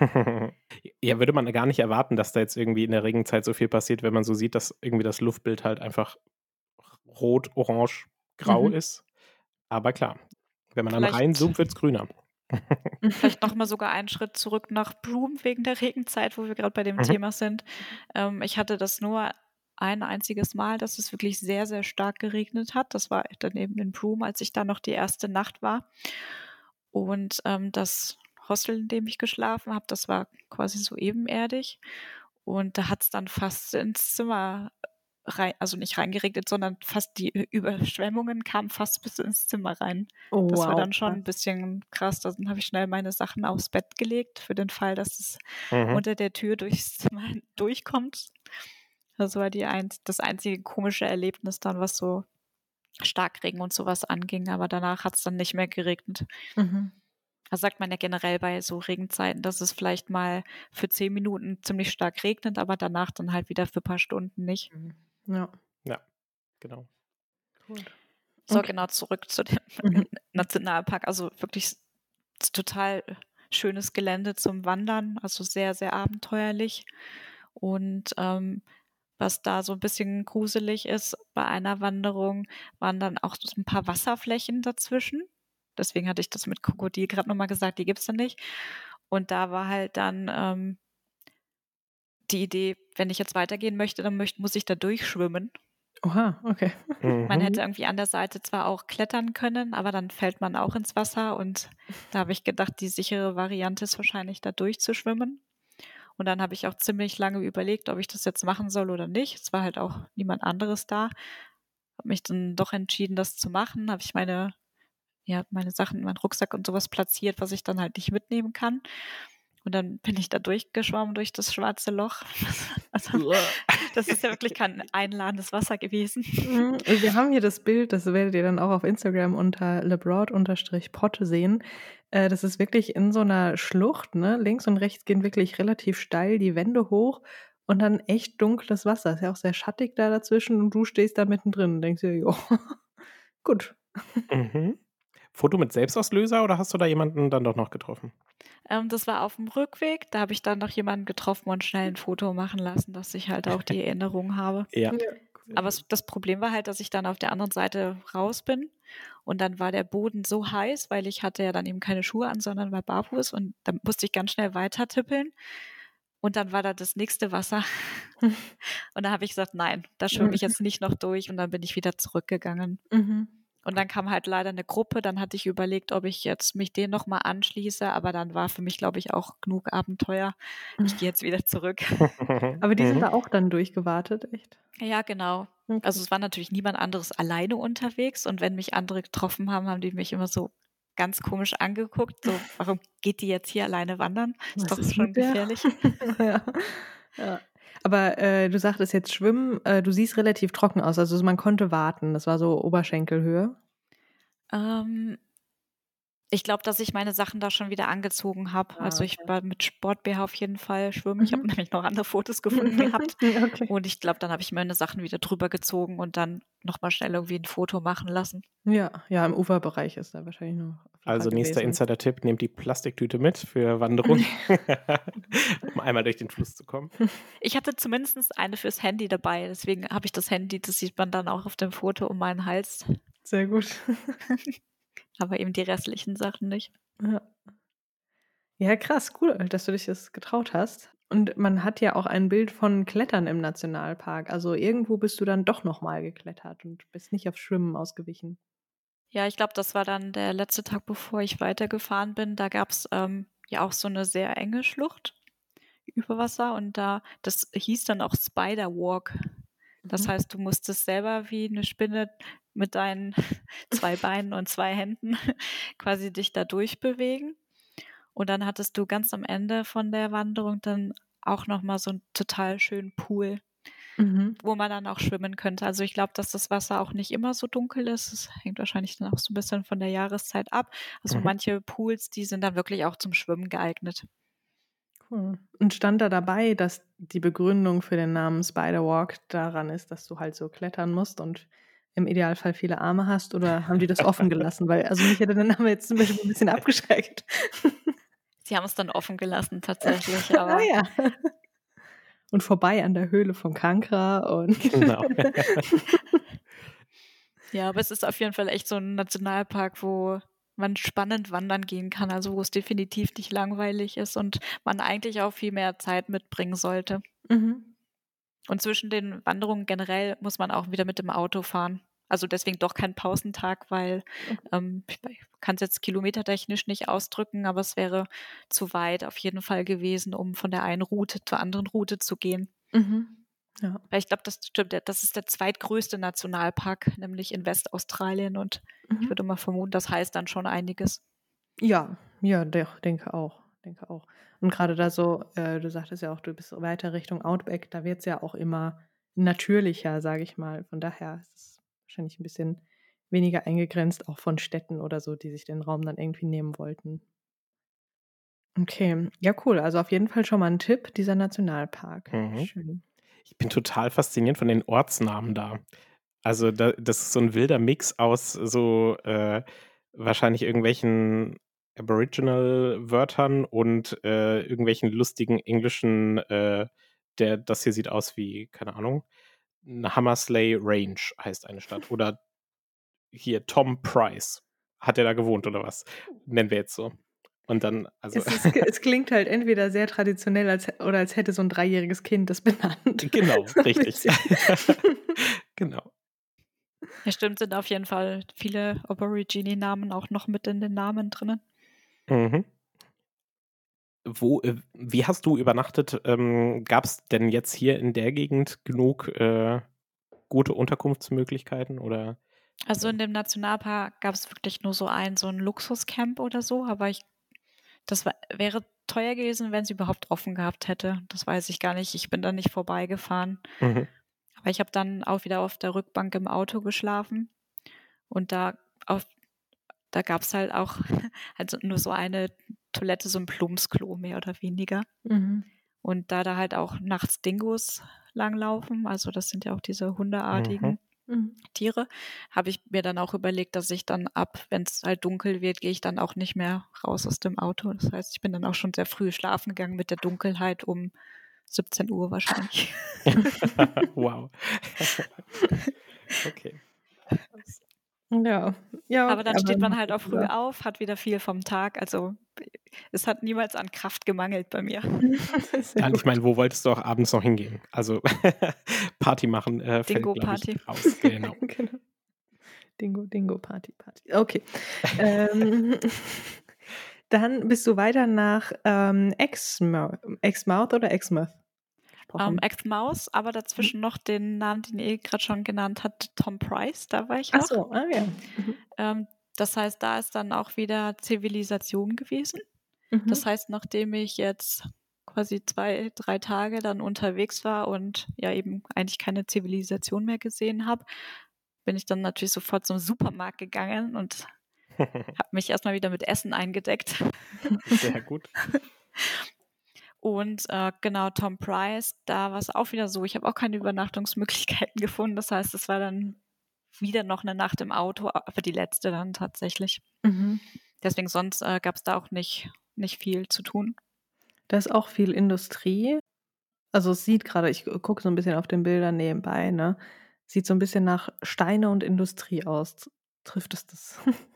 *laughs* ja, würde man gar nicht erwarten, dass da jetzt irgendwie in der Regenzeit so viel passiert, wenn man so sieht, dass irgendwie das Luftbild halt einfach rot, orange, grau mhm. ist. Aber klar, wenn man Vielleicht. dann reinzoomt, wird es grüner. Vielleicht nochmal *laughs* sogar einen Schritt zurück nach Broom wegen der Regenzeit, wo wir gerade bei dem mhm. Thema sind. Ähm, ich hatte das nur ein einziges Mal, dass es wirklich sehr, sehr stark geregnet hat. Das war dann eben in Broome, als ich da noch die erste Nacht war. Und ähm, das Hostel, in dem ich geschlafen habe, das war quasi so ebenerdig. Und da hat es dann fast ins Zimmer rein, also nicht reingeregnet, sondern fast die Überschwemmungen kamen fast bis ins Zimmer rein. Oh, das wow. war dann schon ein bisschen krass. Da habe ich schnell meine Sachen aufs Bett gelegt, für den Fall, dass es mhm. unter der Tür durchs Zimmer *laughs* durchkommt. Das war die ein, das einzige komische Erlebnis dann, was so Starkregen und sowas anging. Aber danach hat es dann nicht mehr geregnet. Mhm. Das sagt man ja generell bei so Regenzeiten, dass es vielleicht mal für zehn Minuten ziemlich stark regnet, aber danach dann halt wieder für ein paar Stunden nicht. Mhm. Ja. Ja, genau. Cool. So, okay. genau, zurück zu dem mhm. *laughs* Nationalpark. Also wirklich total schönes Gelände zum Wandern, also sehr, sehr abenteuerlich. Und ähm, was da so ein bisschen gruselig ist bei einer Wanderung, waren dann auch so ein paar Wasserflächen dazwischen. Deswegen hatte ich das mit Krokodil gerade nochmal gesagt, die gibt es da nicht. Und da war halt dann ähm, die Idee, wenn ich jetzt weitergehen möchte, dann möchte, muss ich da durchschwimmen. Oha, okay. Mhm. Man hätte irgendwie an der Seite zwar auch klettern können, aber dann fällt man auch ins Wasser und da habe ich gedacht, die sichere Variante ist wahrscheinlich da durchzuschwimmen. Und dann habe ich auch ziemlich lange überlegt, ob ich das jetzt machen soll oder nicht. Es war halt auch niemand anderes da. Habe mich dann doch entschieden, das zu machen. Habe ich meine, ja, meine Sachen, meinen Rucksack und sowas platziert, was ich dann halt nicht mitnehmen kann. Und dann bin ich da durchgeschwommen durch das schwarze Loch. *laughs* Also, das ist ja wirklich kein einladendes Wasser gewesen. Mhm. Wir haben hier das Bild, das werdet ihr dann auch auf Instagram unter lebroad-potte sehen. Äh, das ist wirklich in so einer Schlucht, ne? Links und rechts gehen wirklich relativ steil die Wände hoch und dann echt dunkles Wasser. Ist ja auch sehr schattig da dazwischen und du stehst da mittendrin und denkst dir, jo, *laughs* gut. Mhm. Foto mit Selbstauslöser oder hast du da jemanden dann doch noch getroffen? Ähm, das war auf dem Rückweg. Da habe ich dann noch jemanden getroffen und schnell ein Foto machen lassen, dass ich halt auch die *laughs* Erinnerung habe. Ja. Aber das Problem war halt, dass ich dann auf der anderen Seite raus bin und dann war der Boden so heiß, weil ich hatte ja dann eben keine Schuhe an, sondern war barfuß und dann musste ich ganz schnell weiter tippeln. Und dann war da das nächste Wasser. *laughs* und da habe ich gesagt, nein, da schwimme ich jetzt nicht noch durch. Und dann bin ich wieder zurückgegangen. Mhm. Und dann kam halt leider eine Gruppe. Dann hatte ich überlegt, ob ich jetzt mich denen nochmal anschließe. Aber dann war für mich, glaube ich, auch genug Abenteuer. Ich gehe jetzt wieder zurück. *laughs* aber die sind mhm. da auch dann durchgewartet, echt? Ja, genau. Okay. Also es war natürlich niemand anderes alleine unterwegs. Und wenn mich andere getroffen haben, haben die mich immer so ganz komisch angeguckt. So, warum geht die jetzt hier alleine wandern? Ist Was doch ist schon gefährlich. *laughs* ja. ja. Aber äh, du sagtest jetzt Schwimmen, äh, du siehst relativ trocken aus, also man konnte warten. Das war so Oberschenkelhöhe. Ähm, ich glaube, dass ich meine Sachen da schon wieder angezogen habe. Ah, also ich war mit Sport-BH auf jeden Fall schwimmen. Ich habe mhm. nämlich noch andere Fotos *laughs* gefunden gehabt. okay. Und ich glaube, dann habe ich meine Sachen wieder drüber gezogen und dann nochmal schnell irgendwie ein Foto machen lassen. Ja, ja, im Uferbereich ist da wahrscheinlich noch. Also nächster Insider-Tipp, nehmt die Plastiktüte mit für Wanderung, *laughs* *laughs* um einmal durch den Fluss zu kommen. Ich hatte zumindest eine fürs Handy dabei, deswegen habe ich das Handy, das sieht man dann auch auf dem Foto um meinen Hals. Sehr gut aber eben die restlichen Sachen nicht. Ja. ja, krass, cool, dass du dich das getraut hast. Und man hat ja auch ein Bild von Klettern im Nationalpark. Also irgendwo bist du dann doch nochmal geklettert und bist nicht auf Schwimmen ausgewichen. Ja, ich glaube, das war dann der letzte Tag, bevor ich weitergefahren bin. Da gab es ähm, ja auch so eine sehr enge Schlucht über Wasser und da, das hieß dann auch Spider Walk. Das mhm. heißt, du musstest selber wie eine Spinne mit deinen *laughs* zwei Beinen und zwei Händen *laughs* quasi dich da durchbewegen. Und dann hattest du ganz am Ende von der Wanderung dann auch nochmal so einen total schönen Pool, mhm. wo man dann auch schwimmen könnte. Also ich glaube, dass das Wasser auch nicht immer so dunkel ist. Es hängt wahrscheinlich dann auch so ein bisschen von der Jahreszeit ab. Also mhm. manche Pools, die sind dann wirklich auch zum Schwimmen geeignet. Cool. Und stand da dabei, dass die Begründung für den Namen Spiderwalk daran ist, dass du halt so klettern musst und im Idealfall viele Arme hast oder haben die das offen gelassen? Weil, also mich hätte der Name jetzt zum Beispiel ein bisschen abgeschreckt. Sie haben es dann offen gelassen tatsächlich, *laughs* aber. ah, ja. Und vorbei an der Höhle von Kankra und. Genau. ja, aber es ist auf jeden Fall echt so ein Nationalpark, wo man spannend wandern gehen kann, also wo es definitiv nicht langweilig ist und man eigentlich auch viel mehr Zeit mitbringen sollte. Mhm. Und zwischen den Wanderungen generell muss man auch wieder mit dem Auto fahren. Also deswegen doch kein Pausentag, weil ähm, ich kann es jetzt kilometertechnisch nicht ausdrücken, aber es wäre zu weit auf jeden Fall gewesen, um von der einen Route zur anderen Route zu gehen. Mhm. Ja. Weil ich glaube, das stimmt, das ist der zweitgrößte Nationalpark, nämlich in Westaustralien und mhm. ich würde mal vermuten, das heißt dann schon einiges. Ja, ja, denke auch, denke auch. Und gerade da so, äh, du sagtest ja auch, du bist weiter Richtung Outback, da wird es ja auch immer natürlicher, sage ich mal. Von daher ist es wahrscheinlich ein bisschen weniger eingegrenzt, auch von Städten oder so, die sich den Raum dann irgendwie nehmen wollten. Okay, ja cool. Also auf jeden Fall schon mal ein Tipp, dieser Nationalpark. Mhm. Schön. Ich bin total fasziniert von den Ortsnamen da. Also da, das ist so ein wilder Mix aus so äh, wahrscheinlich irgendwelchen Aboriginal-Wörtern und äh, irgendwelchen lustigen englischen, äh, der, das hier sieht aus wie, keine Ahnung, Hammersley Range heißt eine Stadt. Oder hier Tom Price. Hat er da gewohnt oder was? Nennen wir jetzt so. Und dann, also. Es, ist, es, klingt halt entweder sehr traditionell als, oder als hätte so ein dreijähriges Kind das benannt. *laughs* Genau, *laughs* richtig. *laughs* genau. Ja, stimmt, sind auf jeden Fall viele Aborigine-Namen auch noch mit in den Namen drinnen. Mhm. Wo, äh, wie hast du übernachtet? Ähm, Gab es denn jetzt hier in der Gegend genug äh, gute Unterkunftsmöglichkeiten oder? Also in dem Nationalpark gab es wirklich nur so ein, so ein Luxuscamp oder so, aber ich, das war, wäre teuer gewesen, wenn sie überhaupt offen gehabt hätte. Das weiß ich gar nicht. Ich bin da nicht vorbeigefahren. Mhm. Aber ich habe dann auch wieder auf der Rückbank im Auto geschlafen und da auf da gab es halt auch *laughs* also nur so eine Toilette, so ein Plumpsklo mehr oder weniger. Mhm. Und da da halt auch nachts Dingos langlaufen, also das sind ja auch diese hundeartigen mhm. Mhm. Tiere, habe ich mir dann auch überlegt, dass ich dann ab, wenn es halt dunkel wird, gehe ich dann auch nicht mehr raus aus dem Auto. Das heißt, ich bin dann auch schon sehr früh schlafen gegangen mit der Dunkelheit um 17 Uhr wahrscheinlich. *laughs* *laughs* wow. *laughs* okay. Ja, ja. Aber dann aber steht man halt auch früh ja. auf, hat wieder viel vom Tag. Also es hat niemals an Kraft gemangelt bei mir. *laughs* ja, ich meine, wo wolltest du auch abends noch hingehen? Also *laughs* Party machen äh, Dingo fällt, Party. Ich, raus. *laughs* Genau. genau. Dingo, Dingo, Party, Party. Okay. ähm, dann bist du weiter nach ähm, Exmouth oder Exmouth? Gesprochen. Um, Ex-Maus, aber dazwischen noch den Namen, den ihr gerade schon genannt habt, Tom Price, da war ich noch. Ach so, ah ja. Mhm. Ähm, das heißt, da ist dann auch wieder Zivilisation gewesen. Mhm. Das heißt, nachdem ich jetzt quasi zwei, drei Tage dann unterwegs war und ja eben eigentlich keine Zivilisation mehr gesehen habe, bin ich dann natürlich sofort zum Supermarkt gegangen und *laughs* habe mich erstmal wieder mit Essen eingedeckt. Sehr gut. *laughs* Und äh, genau, Tom Price, da war es auch wieder so. Ich habe auch keine Übernachtungsmöglichkeiten *laughs* gefunden. Das heißt, es war dann wieder noch eine Nacht im Auto, aber die letzte dann tatsächlich. Mhm. Deswegen sonst äh, gab es da auch nicht, nicht viel zu tun. Da ist auch viel Industrie. Also es sieht gerade, ich gucke so ein bisschen auf den Bildern nebenbei, ne? Sieht so ein bisschen nach Steine und Industrie aus. Trifft es das? *laughs*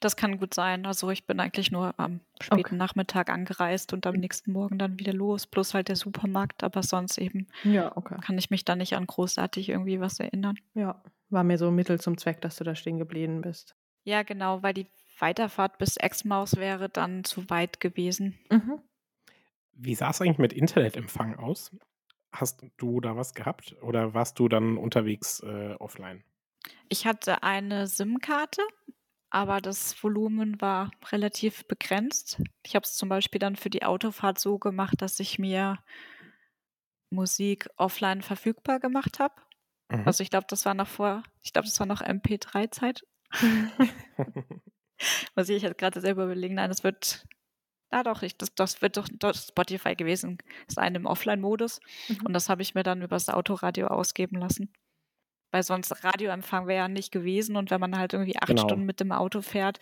Das kann gut sein. Also ich bin eigentlich nur am späten okay. Nachmittag angereist und am nächsten Morgen dann wieder los, plus halt der Supermarkt, aber sonst eben ja, okay. kann ich mich da nicht an großartig irgendwie was erinnern. Ja, war mir so Mittel zum Zweck, dass du da stehen geblieben bist. Ja, genau, weil die Weiterfahrt bis Exmaus wäre dann zu weit gewesen. Mhm. Wie sah es eigentlich mit Internetempfang aus? Hast du da was gehabt oder warst du dann unterwegs äh, offline? Ich hatte eine SIM-Karte aber das Volumen war relativ begrenzt. Ich habe es zum Beispiel dann für die Autofahrt so gemacht, dass ich mir Musik offline verfügbar gemacht habe. Mhm. Also ich glaube, das war noch vor, ich glaube, das war noch MP3-Zeit. *laughs* Muss ich jetzt gerade selber überlegen. Nein, das wird, na doch, ich, das, das wird doch, doch Spotify gewesen. Das ist ein im Offline-Modus. Mhm. Und das habe ich mir dann übers Autoradio ausgeben lassen weil sonst Radioempfang wäre ja nicht gewesen und wenn man halt irgendwie acht genau. Stunden mit dem Auto fährt,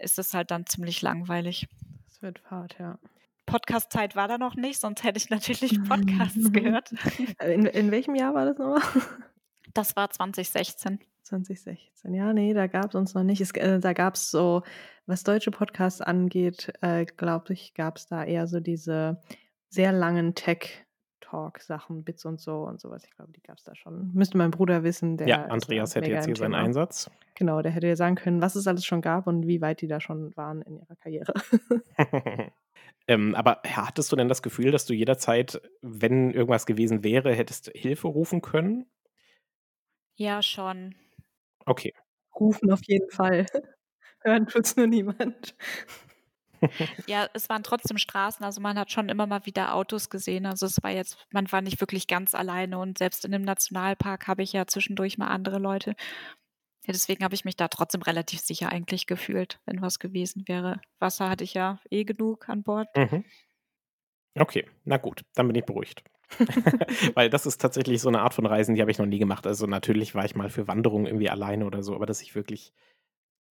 ist es halt dann ziemlich langweilig. Das wird hart, ja. Podcast-Zeit war da noch nicht, sonst hätte ich natürlich *laughs* Podcasts gehört. In, in welchem Jahr war das nochmal? *laughs* Das war 2016. 2016, ja, nee, da gab es uns noch nicht. Es, äh, da gab es so, was deutsche Podcasts angeht, äh, glaube ich, gab es da eher so diese sehr langen Tech- Talk-Sachen, Bits und so und sowas. Ich glaube, die gab es da schon. Müsste mein Bruder wissen. Der ja, Andreas hätte jetzt hier seinen Einsatz. Genau, der hätte ja sagen können, was es alles schon gab und wie weit die da schon waren in ihrer Karriere. *laughs* ähm, aber hattest du denn das Gefühl, dass du jederzeit, wenn irgendwas gewesen wäre, hättest Hilfe rufen können? Ja, schon. Okay. Rufen auf jeden Fall. *laughs* Hören tut's nur niemand. *laughs* Ja, es waren trotzdem Straßen, also man hat schon immer mal wieder Autos gesehen. Also es war jetzt, man war nicht wirklich ganz alleine und selbst in dem Nationalpark habe ich ja zwischendurch mal andere Leute. Ja, deswegen habe ich mich da trotzdem relativ sicher eigentlich gefühlt, wenn was gewesen wäre. Wasser hatte ich ja eh genug an Bord. Mhm. Okay, na gut, dann bin ich beruhigt. *laughs* *laughs* Weil das ist tatsächlich so eine Art von Reisen, die habe ich noch nie gemacht. Also natürlich war ich mal für Wanderungen irgendwie alleine oder so, aber dass ich wirklich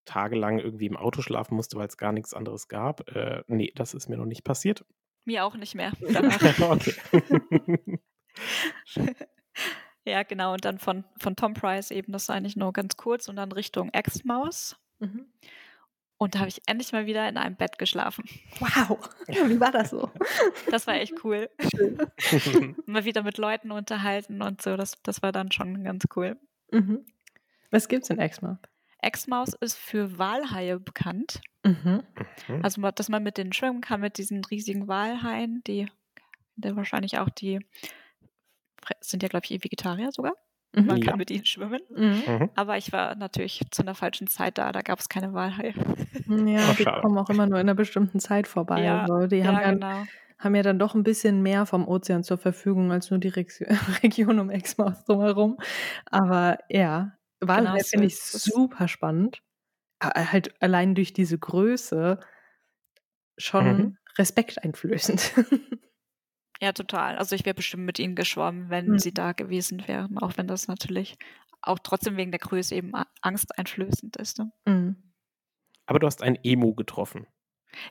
tagelang irgendwie im Auto schlafen musste, weil es gar nichts anderes gab. Äh, nee, das ist mir noch nicht passiert. Mir auch nicht mehr. *laughs* okay. *laughs* ja, genau. Und dann von, von Tom Price eben, das war eigentlich nur ganz kurz und dann Richtung Exmouth. Mhm. Und da habe ich endlich mal wieder in einem Bett geschlafen. Wow, *laughs* wie war das so? Das war echt cool. mal wieder mit Leuten unterhalten und so, das, das war dann schon ganz cool. Mhm. Was gibt's in Exmouth? Exmaus ist für Walhaie bekannt. Mhm. mhm. Also, dass man mit denen schwimmen kann, mit diesen riesigen Walhaien, die, die wahrscheinlich auch die, sind ja, glaube ich, eh Vegetarier sogar. Mhm. Man kann mit ihnen schwimmen. Mhm. mhm. Aber ich war natürlich zu einer falschen Zeit da, da gab es keine Walhaie. Ja, oh, die kommen auch immer nur in einer bestimmten Zeit vorbei. Ja, also die haben ja, genau. haben ja dann doch ein bisschen mehr vom Ozean zur Verfügung als nur die *laughs* Region um Exmouth drumherum. Aber ja, Walhaie genau, finde ich super spannend. Halt allein durch diese Größe schon mhm. respekteinflößend. *laughs* Ja, total. Also ich wäre bestimmt mit ihnen geschwommen, wenn mhm. sie da gewesen wären, auch wenn das natürlich auch trotzdem wegen der Größe eben angsteinflößend ist. Ne? Mhm. Aber du hast ein Emo getroffen.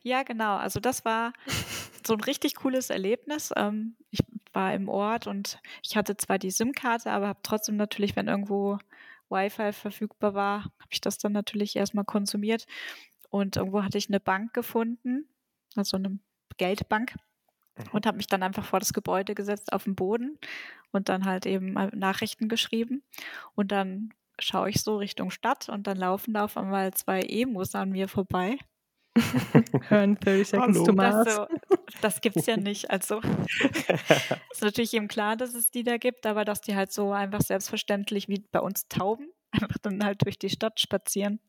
Ja, genau. Also das war *laughs* so ein richtig cooles Erlebnis. Ähm, ich war im Ort und ich hatte zwar die SIM-Karte, aber habe trotzdem natürlich, wenn irgendwo Wi-Fi verfügbar war, habe ich das dann natürlich erstmal konsumiert. Und irgendwo hatte ich eine Bank gefunden, also eine Geldbank. Mhm. Und habe mich dann einfach vor das Gebäude gesetzt auf den Boden und dann halt eben Nachrichten geschrieben. Und dann schaue ich so Richtung Stadt und dann laufen da auf einmal zwei Emus an mir vorbei. *laughs* Hören 30 Seconds Hallo. to Mars. Das, so, das gibt's ja nicht. Also *laughs* ist natürlich eben klar, dass es die da gibt, aber dass die halt so einfach selbstverständlich wie bei uns Tauben *laughs* einfach dann halt durch die Stadt spazieren.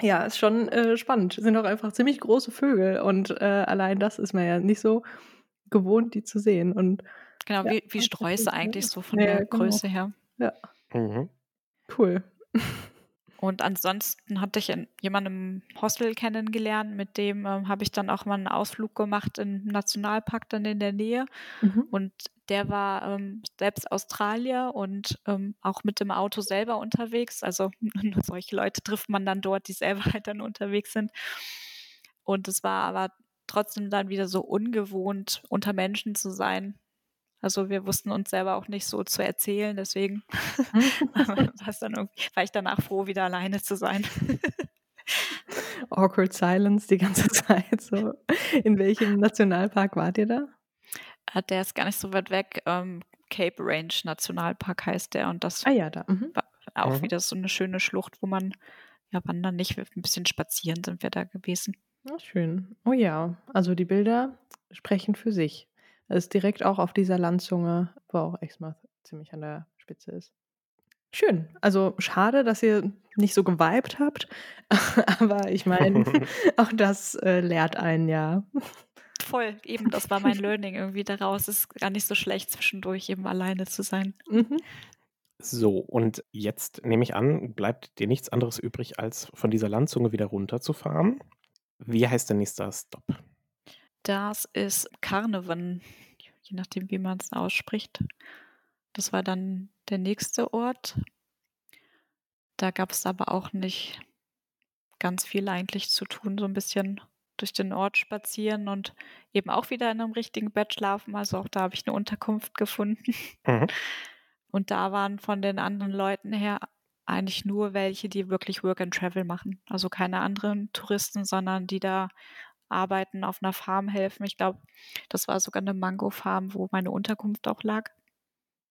Ja, ist schon äh, spannend. Sind auch einfach ziemlich große Vögel und äh, allein das ist man ja nicht so gewohnt, die zu sehen. Und, genau, ja, wie, wie Sträuße eigentlich so von ja, der genau. Größe her. Ja. Mhm. Cool. Und ansonsten hatte ich jemanden im Hostel kennengelernt, mit dem ähm, habe ich dann auch mal einen Ausflug gemacht im Nationalpark dann in der Nähe. Mhm. Und der war ähm, selbst Australier und ähm, auch mit dem Auto selber unterwegs. Also *laughs* solche Leute trifft man dann dort, die selber halt dann unterwegs sind. Und es war aber trotzdem dann wieder so ungewohnt, unter Menschen zu sein. Also wir wussten uns selber auch nicht so zu erzählen, deswegen *laughs* *laughs* war ich danach froh, wieder alleine zu sein. Awkward Silence die ganze *laughs* Zeit. So. In welchem Nationalpark wart ihr da? Ah, der ist gar nicht so weit weg. Ähm, Cape Range Nationalpark heißt der und das ah, ja, da. Mhm. war auch mhm. wieder so eine schöne Schlucht, wo man ja wandern nicht, ein bisschen spazieren sind wir da gewesen. Oh, schön. Oh ja, also die Bilder sprechen für sich. Das ist direkt auch auf dieser Landzunge, wo auch Exmouth ziemlich an der Spitze ist. Schön. Also schade, dass ihr nicht so geweibt habt. *laughs* Aber ich meine, *laughs* auch das äh, lehrt einen ja. Voll, eben, das war mein Learning irgendwie daraus. Es ist gar nicht so schlecht, zwischendurch eben alleine zu sein. Mhm. So, und jetzt nehme ich an, bleibt dir nichts anderes übrig, als von dieser Landzunge wieder runterzufahren. Wie heißt der nächste Stop? Das ist Karnevan, je nachdem, wie man es ausspricht. Das war dann der nächste Ort. Da gab es aber auch nicht ganz viel eigentlich zu tun, so ein bisschen durch den Ort spazieren und eben auch wieder in einem richtigen Bett schlafen. Also auch da habe ich eine Unterkunft gefunden. Mhm. *laughs* Und da waren von den anderen Leuten her eigentlich nur welche, die wirklich Work and Travel machen. Also keine anderen Touristen, sondern die da Arbeiten auf einer Farm helfen. Ich glaube, das war sogar eine Mango-Farm, wo meine Unterkunft auch lag.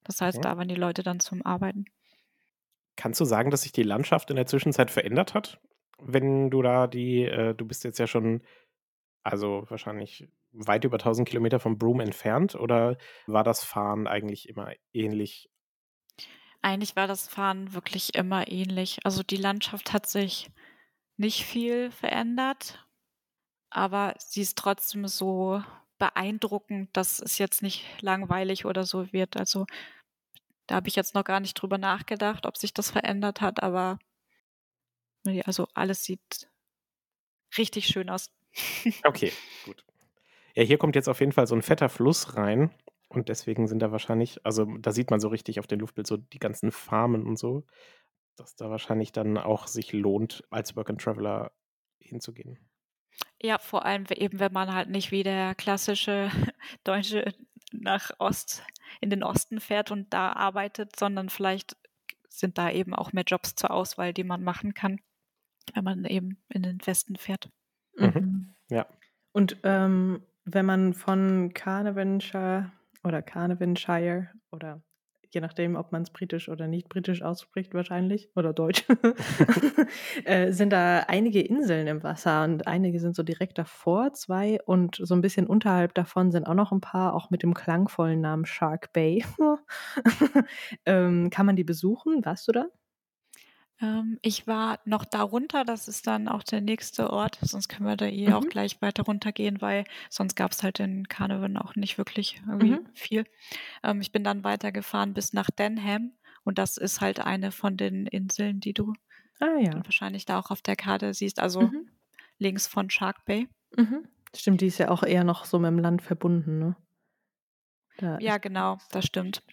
Das heißt, okay. da waren die Leute dann zum Arbeiten. Kannst du sagen, dass sich die Landschaft in der Zwischenzeit verändert hat? Wenn du da die, äh, du bist jetzt ja schon, also wahrscheinlich weit über 1000 Kilometer vom Broom entfernt oder war das Fahren eigentlich immer ähnlich? Eigentlich war das Fahren wirklich immer ähnlich. Also die Landschaft hat sich nicht viel verändert, aber sie ist trotzdem so beeindruckend, dass es jetzt nicht langweilig oder so wird. Also da habe ich jetzt noch gar nicht drüber nachgedacht, ob sich das verändert hat, aber also alles sieht richtig schön aus. *laughs* Okay, gut. Ja, hier kommt jetzt auf jeden Fall so ein fetter Fluss rein und deswegen sind da wahrscheinlich, also da sieht man so richtig auf dem Luftbild so die ganzen Farmen und so, dass da wahrscheinlich dann auch sich lohnt, als Work and Traveler hinzugehen. Ja, vor allem eben, wenn man halt nicht wie der klassische *laughs* Deutsche nach Ost, in den Osten fährt und da arbeitet, sondern vielleicht sind da eben auch mehr Jobs zur Auswahl, die man machen kann, wenn man eben in den Westen fährt. Mhm. mhm. Ja. Und ähm, wenn man von Carnarvonshire oder Carnarvonshire oder je nachdem, ob man es britisch oder nicht britisch ausspricht wahrscheinlich oder deutsch, *laughs* äh, sind da einige Inseln im Wasser und einige sind so direkt davor, zwei und so ein bisschen unterhalb davon sind auch noch ein paar, auch mit dem klangvollen Namen Shark Bay. *laughs* ähm, kann man die besuchen? Warst du da? Ähm, ich war noch darunter, das ist dann auch der nächste Ort, sonst können wir da eh mhm. auch gleich weiter runtergehen, weil sonst gab es halt in Karneval auch nicht wirklich irgendwie mhm. viel. Ähm, ich bin dann weitergefahren bis nach Denham und das ist halt eine von den Inseln, die du ah, ja. wahrscheinlich da auch auf der Karte siehst, also mhm. links von Shark Bay. Mhm. Stimmt, die ist ja auch eher noch so mit dem Land verbunden, ne? Da ja, genau, das stimmt.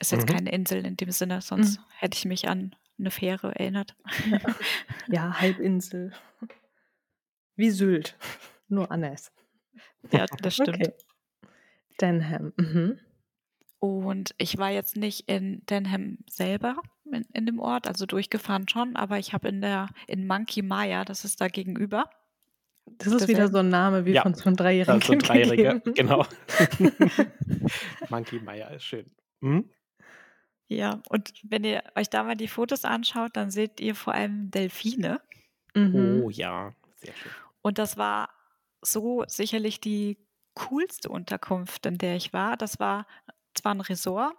Ist jetzt mhm. keine Insel in dem Sinne, sonst mhm. hätte ich mich an eine Fähre erinnert. Ja, *laughs* ja Halbinsel. Wie Sylt, nur anders. Ja, das stimmt. Okay. Denham. Mhm. Und ich war jetzt nicht in Denham selber, in, in dem Ort, also durchgefahren schon, aber ich habe in der in Monkey Maya, das ist da gegenüber. Das ist das wieder so ein Name wie ja, von so einem dreijährigen so ein Dreijähriger, genau. *laughs* Monkey Maya ist schön. Hm? Ja, und wenn ihr euch da mal die Fotos anschaut, dann seht ihr vor allem Delfine. Mhm. Oh ja, sehr schön. Und das war so sicherlich die coolste Unterkunft, in der ich war. Das war zwar ein Resort,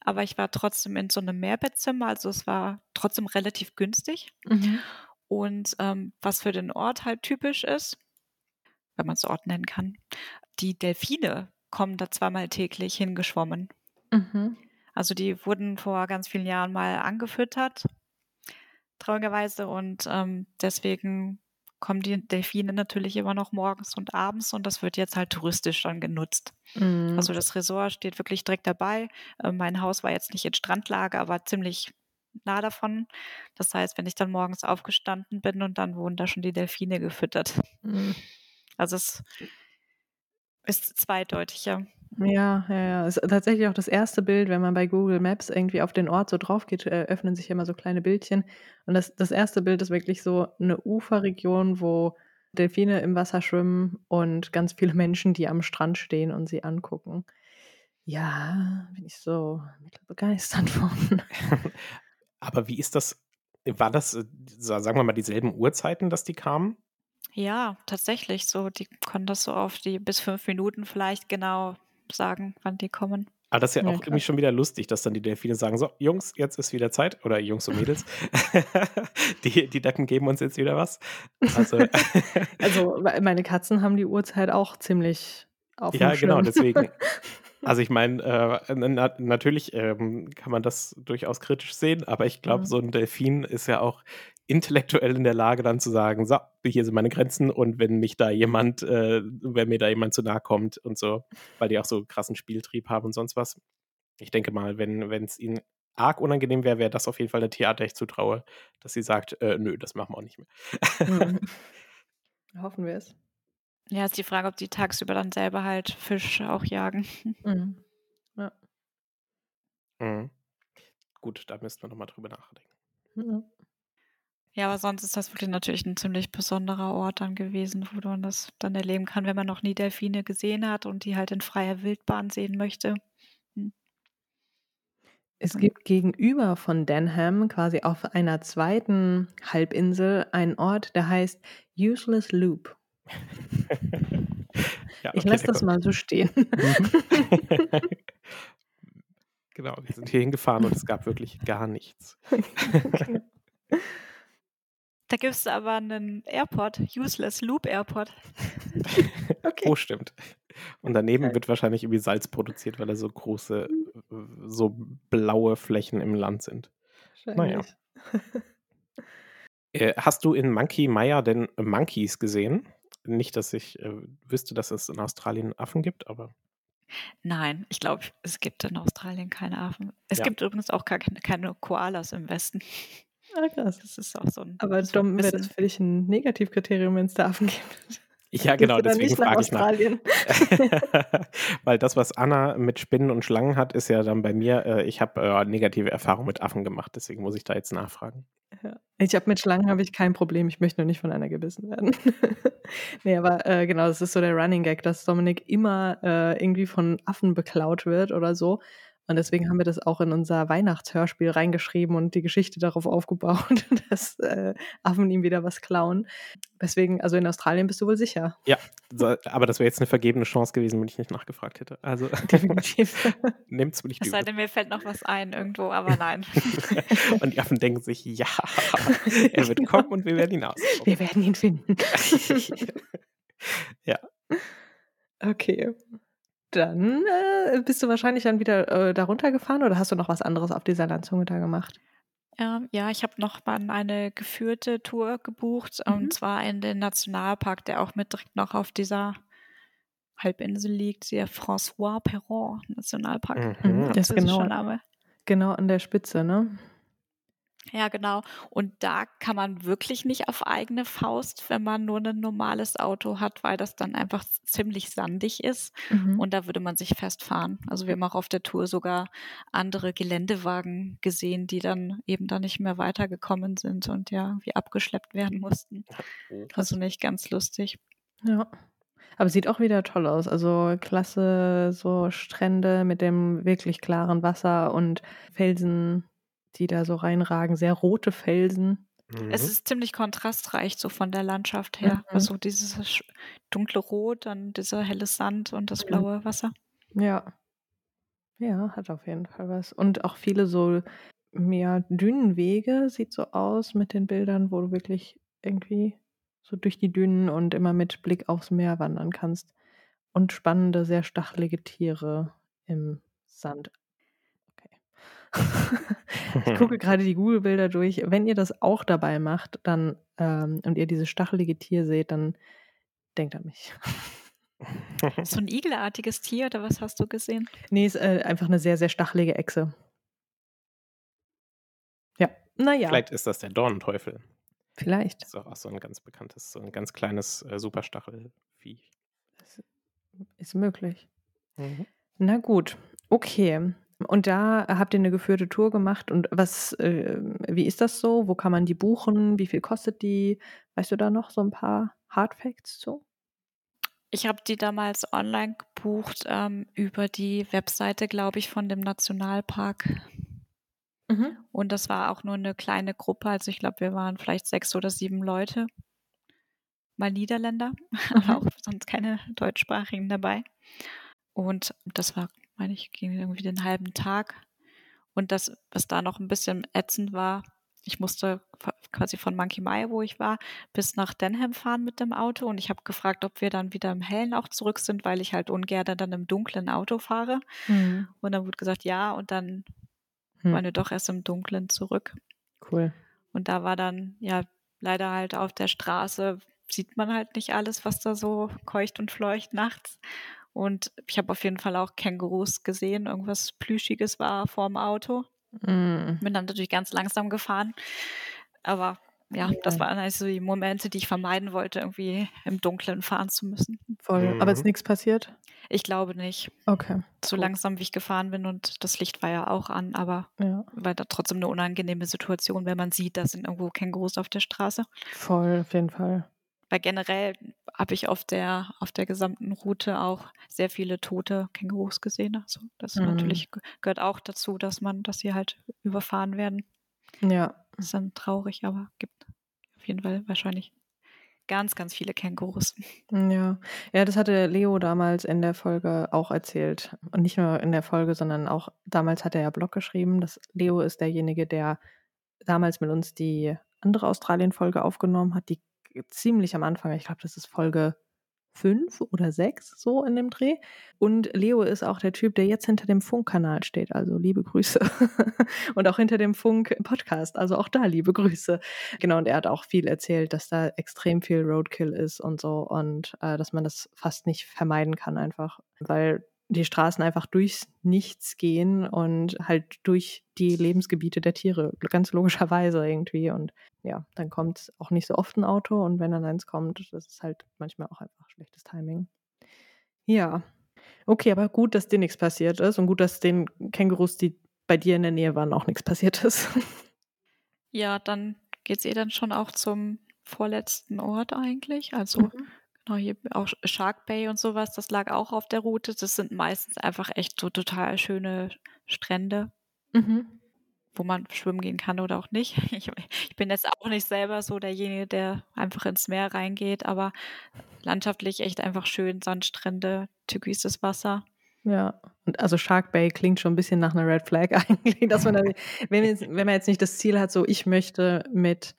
aber ich war trotzdem in so einem Mehrbettzimmer, also es war trotzdem relativ günstig. Mhm. Und ähm, was für den Ort halt typisch ist, wenn man es Ort nennen kann, die Delfine kommen da zweimal täglich hingeschwommen. Mhm. Also die wurden vor ganz vielen Jahren mal angefüttert, traurigerweise. Und ähm, deswegen kommen die Delfine natürlich immer noch morgens und abends und das wird jetzt halt touristisch dann genutzt. Mhm. Also das Resort steht wirklich direkt dabei. Äh, mein Haus war jetzt nicht in Strandlage, aber ziemlich nah davon. Das heißt, wenn ich dann morgens aufgestanden bin und dann wurden da schon die Delfine gefüttert. Mhm. Also es ist zweideutiger. Ja, ja, ja. Ist tatsächlich auch das erste Bild, wenn man bei Google Maps irgendwie auf den Ort so drauf geht, äh, öffnen sich immer so kleine Bildchen. Und das, das erste Bild ist wirklich so eine Uferregion, wo Delfine im Wasser schwimmen und ganz viele Menschen, die am Strand stehen und sie angucken. Ja, bin ich so begeistert von. *laughs* Aber wie ist das? War das, äh, sagen wir mal, dieselben Uhrzeiten, dass die kamen? Ja, tatsächlich so. Die konnten das so auf die bis fünf Minuten vielleicht genau sagen, wann die kommen. Aber das ist ja, ja auch klar. irgendwie schon wieder lustig, dass dann die Delfine sagen: So, Jungs, jetzt ist wieder Zeit. Oder Jungs und Mädels. *laughs* die, die Deppen geben uns jetzt wieder was. Also, *laughs* also *laughs* meine Katzen haben die Uhrzeit auch ziemlich auf Ja, genau, deswegen. Also ich meine, äh, na, natürlich ähm, kann man das durchaus kritisch sehen, aber ich glaube, mhm. so ein Delfin ist ja auch intellektuell in der Lage, dann zu sagen, so, hier sind meine Grenzen und wenn mich da jemand, äh, wenn mir da jemand zu nahe kommt und so, weil die auch so krassen Spieltrieb haben und sonst was. Ich denke mal, wenn es ihnen arg unangenehm wäre, wäre das auf jeden Fall der Theater, ich zutraue, dass sie sagt, äh, nö, das machen wir auch nicht mehr. Mhm. *laughs* Hoffen wir es. Ja, ist die Frage, ob die tagsüber dann selber halt Fisch auch jagen. Mhm. *laughs* Ja. Mhm. Gut, da müssten wir nochmal drüber nachdenken. Ja. Ja, aber sonst ist das wirklich natürlich ein ziemlich besonderer Ort dann gewesen, wo man das dann erleben kann, wenn man noch nie Delfine gesehen hat und die halt in freier Wildbahn sehen möchte. Hm. Es gibt gegenüber von Denham, quasi auf einer zweiten Halbinsel, einen Ort, der heißt Useless Loop. *laughs* ja, okay, ich lasse das mal so stehen. Mhm. *laughs* genau, wir sind hier hingefahren und es gab wirklich gar nichts. *laughs* okay. Da gibt es aber einen Airport, Useless Loop Airport. *laughs* okay. Oh, stimmt. Und daneben okay. wird wahrscheinlich irgendwie Salz produziert, weil da so große, so blaue Flächen im Land sind. Naja. äh, hast du in Monkey Maya denn Monkeys gesehen? Nicht, dass ich äh, wüsste, dass es in Australien Affen gibt, aber. Nein, ich glaube, es gibt in Australien keine Affen. Es ja. gibt übrigens auch keine, keine Koalas im Westen. Ah, krass. Das ist auch so ein. Aber so dumm wäre das für dich ein Negativkriterium, wenn es da Affen gibt. Ja, genau, deswegen frage ich nach. *laughs* Weil das, was Anna mit Spinnen und Schlangen hat, ist ja dann bei mir, äh, ich habe äh, negative Erfahrungen mit Affen gemacht, deswegen muss ich da jetzt nachfragen. Ja. Ich habe mit Schlangen habe ich kein Problem, ich möchte nur nicht von einer gebissen werden. *laughs* nee, aber äh, genau, das ist so der Running Gag, dass Dominik immer äh, irgendwie von Affen beklaut wird oder so. Und deswegen haben wir das auch in unser Weihnachtshörspiel reingeschrieben und die Geschichte darauf *laughs* aufgebaut, dass äh, Affen ihm wieder was klauen. Deswegen, also in Australien bist du wohl sicher. Ja, so, aber das wäre jetzt eine vergebene Chance gewesen, wenn ich nicht nachgefragt hätte. Also *laughs* definitiv. *laughs* Nimmt's mir nicht Es sei denn, mir fällt noch was ein irgendwo, aber nein. und die Affen denken sich, ja, er wird kommen und wir werden ihn aus. Wir werden ihn finden. ja. Okay. Dann äh, bist du wahrscheinlich dann wieder äh, darunter gefahren oder hast du noch was anderes auf dieser Landzunge da gemacht? Ähm, ja, ich habe noch mal eine geführte Tour gebucht mhm. und zwar in den Nationalpark, der auch mit direkt noch auf dieser Halbinsel liegt, der François Perron Nationalpark. Mhm. Das ist genau, genau an der Spitze, ne? Ja, genau. Und da kann man wirklich nicht auf eigene Faust, wenn man nur ein normales Auto hat, weil das dann einfach ziemlich sandig ist. Mhm. Und da würde man sich festfahren. Also wir haben auch auf der Tour sogar andere Geländewagen gesehen, die dann eben da nicht mehr weitergekommen sind und ja, wie abgeschleppt werden mussten. *laughs* Also nicht ganz lustig. Ja. Aber sieht auch wieder toll aus. Also klasse, so Strände mit dem wirklich klaren Wasser und Felsen die da so reinragen, sehr rote Felsen. Mhm. Es ist ziemlich kontrastreich so von der Landschaft her. Mhm. Also dieses dunkle Rot, dann dieser helle Sand und das mhm. blaue Wasser. Ja. Ja, hat auf jeden Fall was. Und auch viele so mehr Dünenwege sieht so aus mit den Bildern, wo du wirklich irgendwie so durch die Dünen und immer mit Blick aufs Meer wandern kannst. Und spannende, sehr stachelige Tiere im Sand. Ich gucke gerade die Google-Bilder durch. Wenn ihr das auch dabei macht, dann ähm, und ihr dieses stachelige Tier seht, dann denkt an mich. So ein igelartiges Tier oder was hast du gesehen? Nee, ist äh, einfach eine sehr, sehr stachelige Echse. Ja, naja. Vielleicht ist das der Dornenteufel. Vielleicht. Das ist auch so ein ganz bekanntes, so ein ganz kleines äh, Superstachelviech. Ist möglich. Mhm. Na gut, okay. Und da habt ihr eine geführte Tour gemacht und was, äh, wie ist das so? Wo kann man die buchen? Wie viel kostet die? Weißt du da noch so ein paar Hard Facts zu? Ich habe die damals online gebucht ähm, über die Webseite, glaube ich, von dem Nationalpark. Mhm. Und das war auch nur eine kleine Gruppe. Also ich glaube, wir waren vielleicht sechs oder sieben Leute. Mal Niederländer, *laughs* mhm. aber auch sonst keine deutschsprachigen dabei. Und das war meine ich, ging irgendwie den halben Tag. Und das, was da noch ein bisschen ätzend war, ich musste quasi von Monkey Mile, wo ich war, bis nach Denham fahren mit dem Auto. Und ich habe gefragt, ob wir dann wieder im Hellen auch zurück sind, weil ich halt ungern dann im dunklen Auto fahre. Mhm. Und dann wurde gesagt, ja. Und dann mhm. waren wir doch erst im Dunklen zurück. Cool. Und da war dann, ja, leider halt auf der Straße sieht man halt nicht alles, was da so keucht und fleucht nachts. Und ich habe auf jeden Fall auch Kängurus gesehen. Irgendwas Plüschiges war vorm Auto. Mm. Bin dann natürlich ganz langsam gefahren. Aber ja, das waren also die Momente, die ich vermeiden wollte, irgendwie im Dunkeln fahren zu müssen. Voll. Aber ist mhm. nichts passiert? Ich glaube nicht. Okay. So gut. langsam, wie ich gefahren bin und das Licht war ja auch an, aber ja. war da trotzdem eine unangenehme Situation, wenn man sieht, da sind irgendwo Kängurus auf der Straße. Voll, auf jeden Fall. Weil generell habe ich auf der, auf der gesamten Route auch sehr viele tote Kängurus gesehen. Also das mhm. natürlich gehört auch dazu, dass man, dass sie halt überfahren werden. Ja. Das ist dann traurig, aber gibt auf jeden Fall wahrscheinlich ganz, ganz viele Kängurus. Ja. Ja, das hatte Leo damals in der Folge auch erzählt. Und nicht nur in der Folge, sondern auch damals hat er ja Blog geschrieben. dass Leo ist derjenige, der damals mit uns die andere Australien-Folge aufgenommen hat, die ziemlich am Anfang, ich glaube, das ist Folge fünf oder sechs so in dem Dreh. Und Leo ist auch der Typ, der jetzt hinter dem Funkkanal steht. Also liebe Grüße. *laughs* und auch hinter dem Funk-Podcast. Also auch da liebe Grüße. Genau, und er hat auch viel erzählt, dass da extrem viel Roadkill ist und so und äh, dass man das fast nicht vermeiden kann einfach. Weil die Straßen einfach durchs Nichts gehen und halt durch die Lebensgebiete der Tiere, ganz logischerweise irgendwie. Und ja, dann kommt auch nicht so oft ein Auto und wenn dann eins kommt, das ist halt manchmal auch einfach schlechtes Timing. Ja. Okay, aber gut, dass dir nichts passiert ist und gut, dass den Kängurus, die bei dir in der Nähe waren, auch nichts passiert ist. Ja, dann geht es eh dann schon auch zum vorletzten Ort eigentlich. Also mhm. Genau, hier auch Shark Bay und sowas, das lag auch auf der Route. Das sind meistens einfach echt so total schöne Strände, mhm. wo man schwimmen gehen kann oder auch nicht. *laughs* Ich, ich, bin jetzt auch nicht selber so derjenige, der einfach ins Meer reingeht, aber landschaftlich echt einfach schön, Sandstrände, türkises Wasser. Ja, und also Shark Bay klingt schon ein bisschen nach einer Red Flag *laughs* eigentlich, dass man, dann, wenn, jetzt, wenn man jetzt nicht das Ziel hat, so ich möchte mit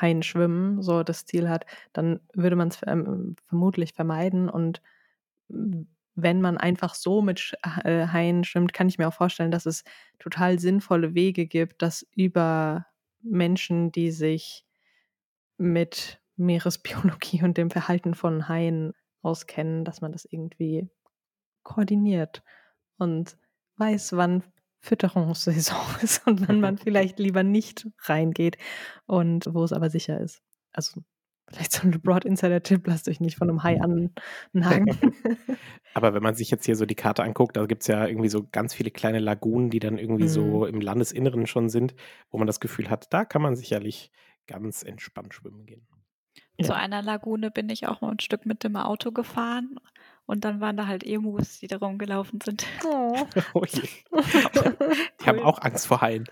Haien schwimmen, so das Ziel hat, dann würde man es ähm, vermutlich vermeiden. Und wenn man einfach so mit äh, Haien schwimmt, kann ich mir auch vorstellen, dass es total sinnvolle Wege gibt, dass über Menschen, die sich mit Meeresbiologie *laughs* und dem Verhalten von Haien auskennen, dass man das irgendwie koordiniert und weiß, wann Fütterungssaison *laughs* ist und wann man vielleicht lieber nicht reingeht und wo es aber sicher ist. Also vielleicht so ein Broad Insider-Tipp, lasst euch nicht von einem Hai annagen. *laughs* *laughs* aber wenn man sich jetzt hier so die Karte anguckt, da gibt es ja irgendwie so ganz viele kleine Lagunen, die dann irgendwie mhm. so im Landesinneren schon sind, wo man das Gefühl hat, da kann man sicherlich ganz entspannt schwimmen gehen. Zu einer Lagune bin ich auch mal ein Stück mit dem Auto gefahren und dann waren da halt Emus, die da rumgelaufen sind. Oh, *laughs* oh je. *laughs* Die haben auch Angst vor Haien.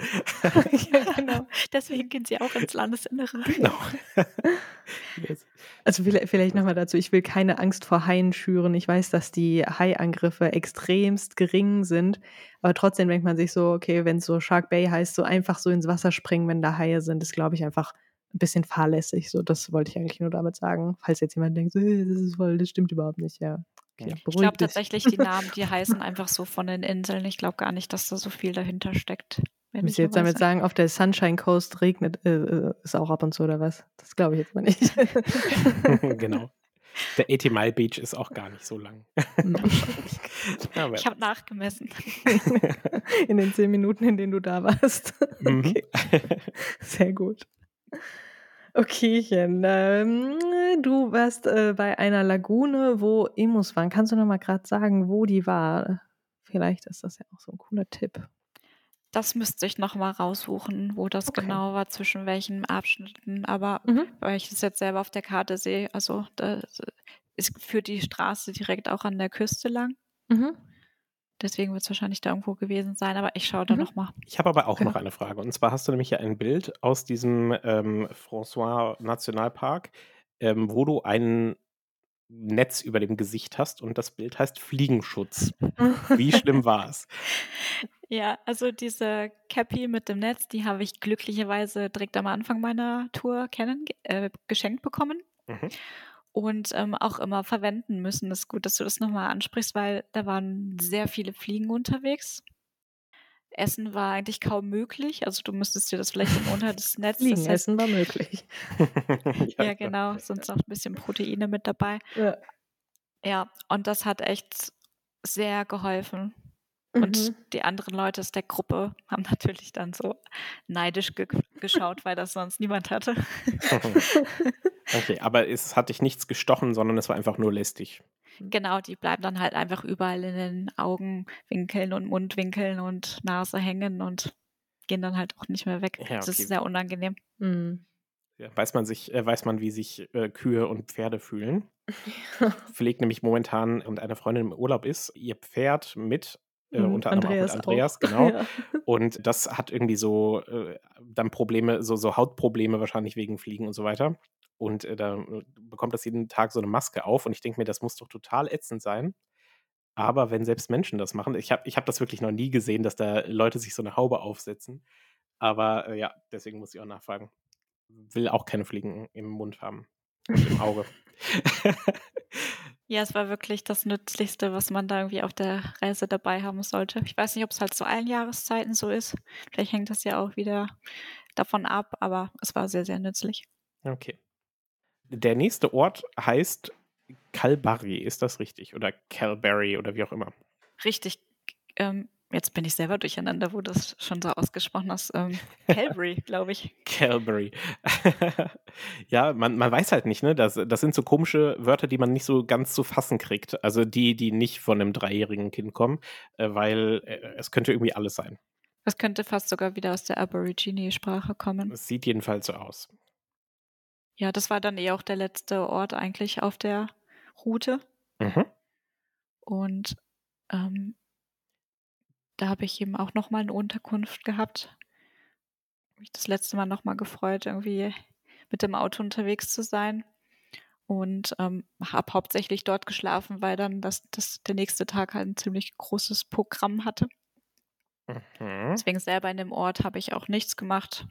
*laughs* ja, genau. Deswegen gehen sie auch ins Landesinnere. Genau. Also vielleicht nochmal dazu, ich will keine Angst vor Haien schüren. Ich weiß, dass die Haiangriffe extremst gering sind, aber trotzdem denkt man sich so, okay, wenn es so Shark Bay heißt, so einfach so ins Wasser springen, wenn da Haie sind, ist, glaube ich, einfach ein bisschen fahrlässig. So, das wollte ich eigentlich nur damit sagen. Falls jetzt jemand denkt, das ist voll, das stimmt überhaupt nicht, ja. Okay, ich glaube tatsächlich, die Namen, die *laughs* heißen einfach so von den Inseln. Ich glaube gar nicht, dass da so viel dahinter steckt. Müsst ihr jetzt damit sagen, auf der Sunshine Coast regnet äh, äh, es auch ab und zu oder was? Das glaube ich jetzt mal nicht. *laughs* *laughs* genau. Der 80 Mile Beach ist auch gar nicht so lang. ich habe nachgemessen. In den zehn Minuten, in denen du da warst. Mhm. Okay. Sehr gut. Okaychen. Ähm, du warst äh, bei einer Lagune, wo Emus waren. Kannst du noch mal gerade sagen, wo die war? Vielleicht ist das ja auch so ein cooler Tipp. Das müsste ich noch mal raussuchen, wo das okay. genau war, zwischen welchen Abschnitten. Aber mhm. weil ich es jetzt selber auf der Karte sehe, also da ist, führt die Straße direkt auch an der Küste lang. Mhm. Deswegen wird es wahrscheinlich da irgendwo gewesen sein, aber ich schaue da mhm. nochmal. Ich habe aber auch genau. noch eine Frage. Und zwar hast du nämlich ja ein Bild aus diesem ähm, François Nationalpark, ähm, wo du ein Netz über dem Gesicht hast und das Bild heißt Fliegenschutz. *laughs* Wie schlimm war es? Ja, also diese Cappy mit dem Netz, die habe ich glücklicherweise direkt am Anfang meiner Tour kennen, äh, geschenkt bekommen. Mhm und ähm, auch immer verwenden müssen. Das ist gut, dass du das nochmal ansprichst, weil da waren sehr viele Fliegen unterwegs. Essen war eigentlich kaum möglich. Also du müsstest dir das vielleicht unter das *laughs* Netz. Fliegen das heißt, essen war möglich. *laughs* ja, ja, genau. Sonst auch ein bisschen Proteine mit dabei. Ja. ja, und das hat echt sehr geholfen. Und mhm. die anderen Leute aus der Gruppe haben natürlich dann so neidisch ge geschaut, weil das sonst niemand hatte. *laughs* okay, aber es hat dich nichts gestochen, sondern es war einfach nur lästig. Genau, die bleiben dann halt einfach überall in den Augenwinkeln und Mundwinkeln und Nase hängen und gehen dann halt auch nicht mehr weg. Ja, okay. Das ist sehr unangenehm. Mhm. Ja, weiß man sich, äh, weiß man, wie sich äh, Kühe und Pferde fühlen. *laughs* Pflegt nämlich momentan und eine Freundin im Urlaub ist, ihr Pferd mit äh, mhm, unter anderem Andreas auch mit Andreas, auch. *laughs* genau. Ja. Und das hat irgendwie so äh, dann Probleme, so, so Hautprobleme wahrscheinlich wegen Fliegen und so weiter. Und äh, da äh, bekommt das jeden Tag so eine Maske auf und ich denke mir, das muss doch total ätzend sein. Aber wenn selbst Menschen das machen, ich habe ich hab das wirklich noch nie gesehen, dass da Leute sich so eine Haube aufsetzen. Aber äh, ja, deswegen muss ich auch nachfragen. Will auch keine Fliegen im Mund haben. Und im Auge. *laughs* *laughs* Ja, es war wirklich das Nützlichste, was man da irgendwie auf der Reise dabei haben sollte. Ich weiß nicht, ob es halt zu allen Jahreszeiten so ist. Vielleicht hängt das ja auch wieder davon ab, aber es war sehr, sehr nützlich. Okay. Der nächste Ort heißt Calbarry, ist das richtig? Oder Calberry oder wie auch immer? Richtig. Ähm, Jetzt bin ich selber durcheinander, wo du das schon so ausgesprochen hast. Ähm, *laughs* Calvary, glaube ich. Calvary. *laughs* ja, man, man weiß halt nicht, ne? Das, das sind so komische Wörter, die man nicht so ganz zu fassen kriegt. Also die, die nicht von einem dreijährigen Kind kommen, äh, weil äh, es könnte irgendwie alles sein. Es könnte fast sogar wieder aus der Aborigine-Sprache kommen. Es sieht jedenfalls so aus. Ja, das war dann eh auch der letzte Ort eigentlich auf der Route. Mhm. Und ähm, da habe ich eben auch nochmal eine Unterkunft gehabt. Mich das letzte Mal nochmal gefreut, irgendwie mit dem Auto unterwegs zu sein. Und ähm, habe hauptsächlich dort geschlafen, weil dann das, das, der nächste Tag halt ein ziemlich großes Programm hatte. Mhm. Deswegen selber in dem Ort habe ich auch nichts gemacht,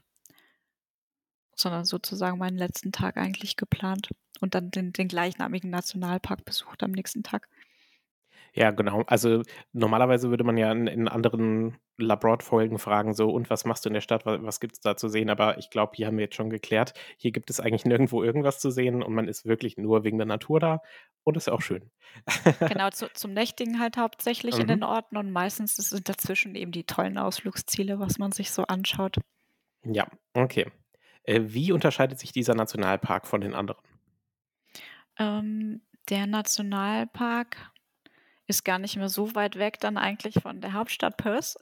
sondern sozusagen meinen letzten Tag eigentlich geplant und dann den, den gleichnamigen Nationalpark besucht am nächsten Tag. Ja, genau. Also normalerweise würde man ja in, in anderen Labroad-Folgen fragen, so, und was machst du in der Stadt, was, was gibt es da zu sehen? Aber ich glaube, hier haben wir jetzt schon geklärt, hier gibt es eigentlich nirgendwo irgendwas zu sehen und man ist wirklich nur wegen der Natur da und ist auch schön. Genau, zu, zum Nächtigen halt *laughs* hauptsächlich mhm. in den Orten und meistens sind dazwischen eben die tollen Ausflugsziele, was man sich so anschaut. Ja, okay. Äh, wie unterscheidet sich dieser Nationalpark von den anderen? Ähm, der Nationalpark ist gar nicht mehr so weit weg dann eigentlich von der Hauptstadt Perth.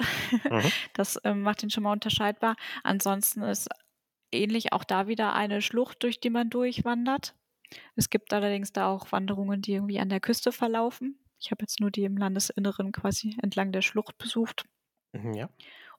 Mhm. *laughs* Das ähm, macht ihn schon mal unterscheidbar. Ansonsten ist ähnlich auch da wieder eine Schlucht, durch die man durchwandert. Es gibt allerdings da auch Wanderungen, die irgendwie an der Küste verlaufen. Ich habe jetzt nur die im Landesinneren quasi entlang der Schlucht besucht. Mhm, ja.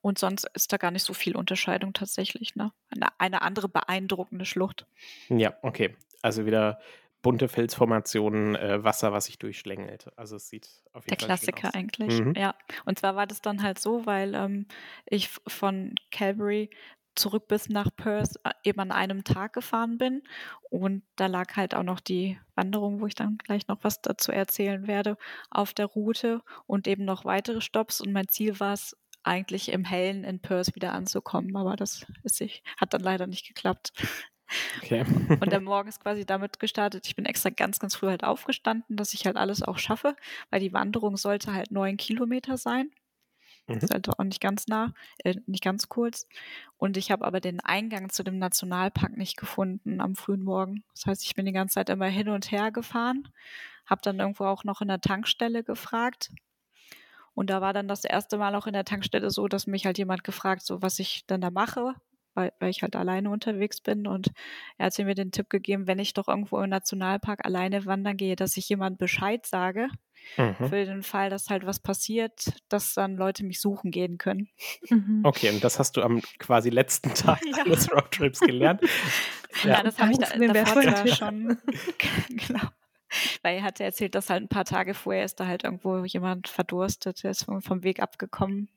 Und sonst ist da gar nicht so viel Unterscheidung tatsächlich. Ne? Eine, eine andere beeindruckende Schlucht. Ja, okay. Also wieder bunte Felsformationen, äh, Wasser, was sich durchschlängelt. Also es sieht auf jeden Der Fall Klassiker eigentlich, mhm. ja. Und zwar war das dann halt so, weil ähm, ich von Calgary zurück bis nach Perth äh, eben an einem Tag gefahren bin. Und da lag halt auch noch die Wanderung, wo ich dann gleich noch was dazu erzählen werde, auf der Route und eben noch weitere Stops. Und mein Ziel war es, eigentlich im Hellen in Perth wieder anzukommen. Aber das ist, hat dann leider nicht geklappt. Okay. *laughs* und der Morgen ist quasi damit gestartet. Ich bin extra ganz, ganz früh halt aufgestanden, dass ich halt alles auch schaffe, weil die Wanderung sollte halt neun Kilometer sein. Mhm. Das ist halt auch nicht ganz nah, äh, nicht ganz kurz. Und ich habe aber den Eingang zu dem Nationalpark nicht gefunden am frühen Morgen. Das heißt, ich bin die ganze Zeit immer hin und her gefahren, habe dann irgendwo auch noch in der Tankstelle gefragt. Und da war dann das erste Mal auch in der Tankstelle so, dass mich halt jemand gefragt, so was ich dann da mache, weil, weil ich halt alleine unterwegs bin. Und er hat mir den Tipp gegeben, wenn ich doch irgendwo im Nationalpark alleine wandern gehe, dass ich jemand Bescheid sage. Mhm. Für den Fall, dass halt was passiert, dass dann Leute mich suchen gehen können. Mhm. Okay, und das hast du am quasi letzten *laughs* Tag ja. des Roadtrips gelernt. ja. ja, das habe ich da, davor schon. *laughs* genau. Weil er hatte erzählt, dass halt ein paar Tage vorher ist da halt irgendwo jemand verdurstet, der ist vom, vom Weg abgekommen.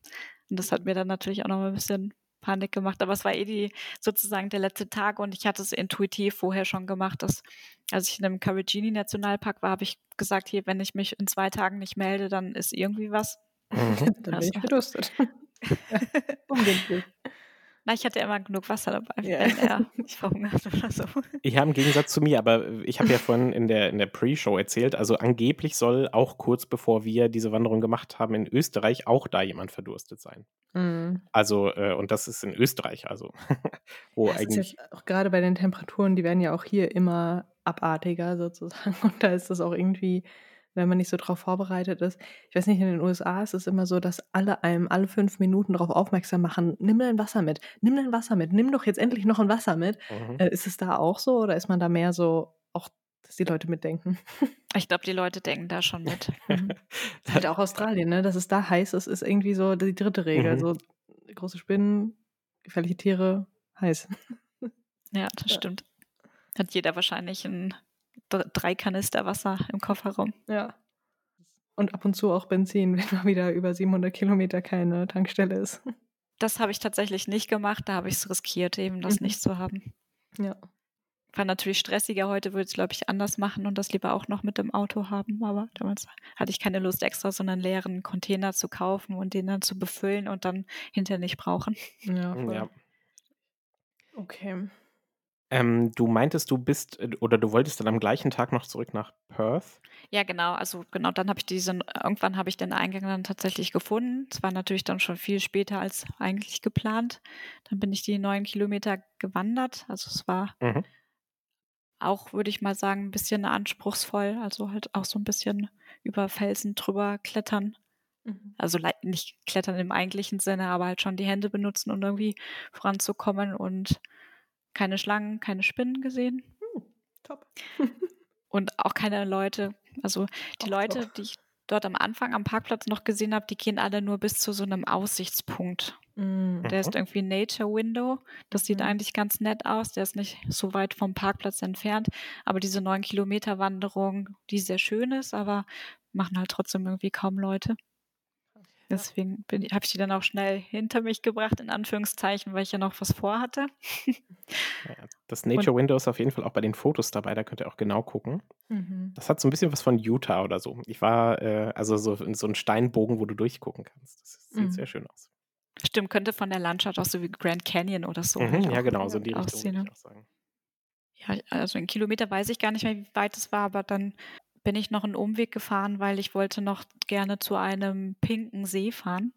Und das hat mir dann natürlich auch noch ein bisschen Panik gemacht, aber es war eh die, sozusagen der letzte Tag und ich hatte es intuitiv vorher schon gemacht, dass als ich in einem Carigini Nationalpark war, habe ich gesagt, hier, wenn ich mich in zwei Tagen nicht melde, dann ist irgendwie was. Mhm. *laughs* dann bin ich verdurstet. *laughs* Na, ich hatte immer genug Wasser dabei, ja. wenn er nicht verhungert oder so. Ich habe im Gegensatz zu mir, aber ich habe ja vorhin in der, in der Pre-Show erzählt, also angeblich soll auch kurz bevor wir diese Wanderung gemacht haben in Österreich auch da jemand verdurstet sein. Mhm. Also, äh, und das ist in Österreich, also *laughs* wo das eigentlich. Ist jetzt auch gerade bei den Temperaturen, die werden ja auch hier immer abartiger sozusagen. *laughs* Und da ist das auch irgendwie wenn man nicht so darauf vorbereitet ist. Ich weiß nicht, in den USA ist es immer so, dass alle einem alle fünf Minuten darauf aufmerksam machen, nimm dein Wasser mit, nimm dein Wasser mit, nimm doch jetzt endlich noch ein Wasser mit. Mhm. Äh, ist es da auch so oder ist man da mehr so, auch, dass die Leute mitdenken? *laughs* Ich glaube, die Leute denken da schon mit. *laughs* Mhm. halt auch Australien, ne? dass es da heiß ist, ist irgendwie so die dritte Regel. Mhm. So große Spinnen, gefährliche Tiere, heiß. Ja, *laughs* das ja. stimmt. Hat jeder wahrscheinlich ein drei Kanister Wasser im Kofferraum. Ja. Und ab und zu auch Benzin, *laughs* wenn mal wieder über 700 Kilometer keine Tankstelle ist. Das habe ich tatsächlich nicht gemacht, da habe ich es riskiert, eben das mhm. nicht zu haben. Ja. War natürlich stressiger. Heute würde ich es, glaube ich, anders machen und das lieber auch noch mit dem Auto haben. Aber damals hatte ich keine Lust, extra so einen leeren Container zu kaufen und den dann zu befüllen und dann hinterher nicht brauchen. Ja, voll. ja. Okay. Ähm, du meintest, du bist äh, oder du wolltest dann am gleichen Tag noch zurück nach Perth? Ja, genau. Also genau, dann habe ich diesen, irgendwann habe ich den Eingang dann tatsächlich gefunden. Es war natürlich dann schon viel später als eigentlich geplant. Dann bin ich die neun Kilometer gewandert. Also es war mhm. auch, würde ich mal sagen, ein bisschen anspruchsvoll. Also halt auch so ein bisschen über Felsen drüber klettern. Mhm. Also nicht klettern im eigentlichen Sinne, aber halt schon die Hände benutzen, um irgendwie voranzukommen und keine Schlangen, keine Spinnen gesehen. Hm, top. *laughs* und auch keine Leute. Also die auch Leute, doch. die ich dort am Anfang am Parkplatz noch gesehen habe, die gehen alle nur bis zu so einem Aussichtspunkt. Mhm. Der ist irgendwie Nature Window. Das sieht mhm. eigentlich ganz nett aus. Der ist nicht so weit vom Parkplatz entfernt. Aber diese neun Kilometer Wanderung, die sehr schön ist, aber machen halt trotzdem irgendwie kaum Leute. Deswegen habe ich die dann auch schnell hinter mich gebracht, in Anführungszeichen, weil ich ja noch was vorhatte. *laughs* das Nature Und, Window ist auf jeden Fall auch bei den Fotos dabei, da könnt ihr auch genau gucken. Mhm. Das hat so ein bisschen was von Utah oder so. Ich war äh, also so in so einem Steinbogen, wo du durchgucken kannst. Das sieht mhm. sehr schön aus. Stimmt, könnte von der Landschaft auch so wie Grand Canyon oder so. Mhm, ja, genau, so in die Richtung würde ich auch sagen. Ja, also in Kilometer weiß ich gar nicht mehr, wie weit es war, aber dann bin ich noch einen Umweg gefahren, weil ich wollte noch gerne zu einem pinken See fahren.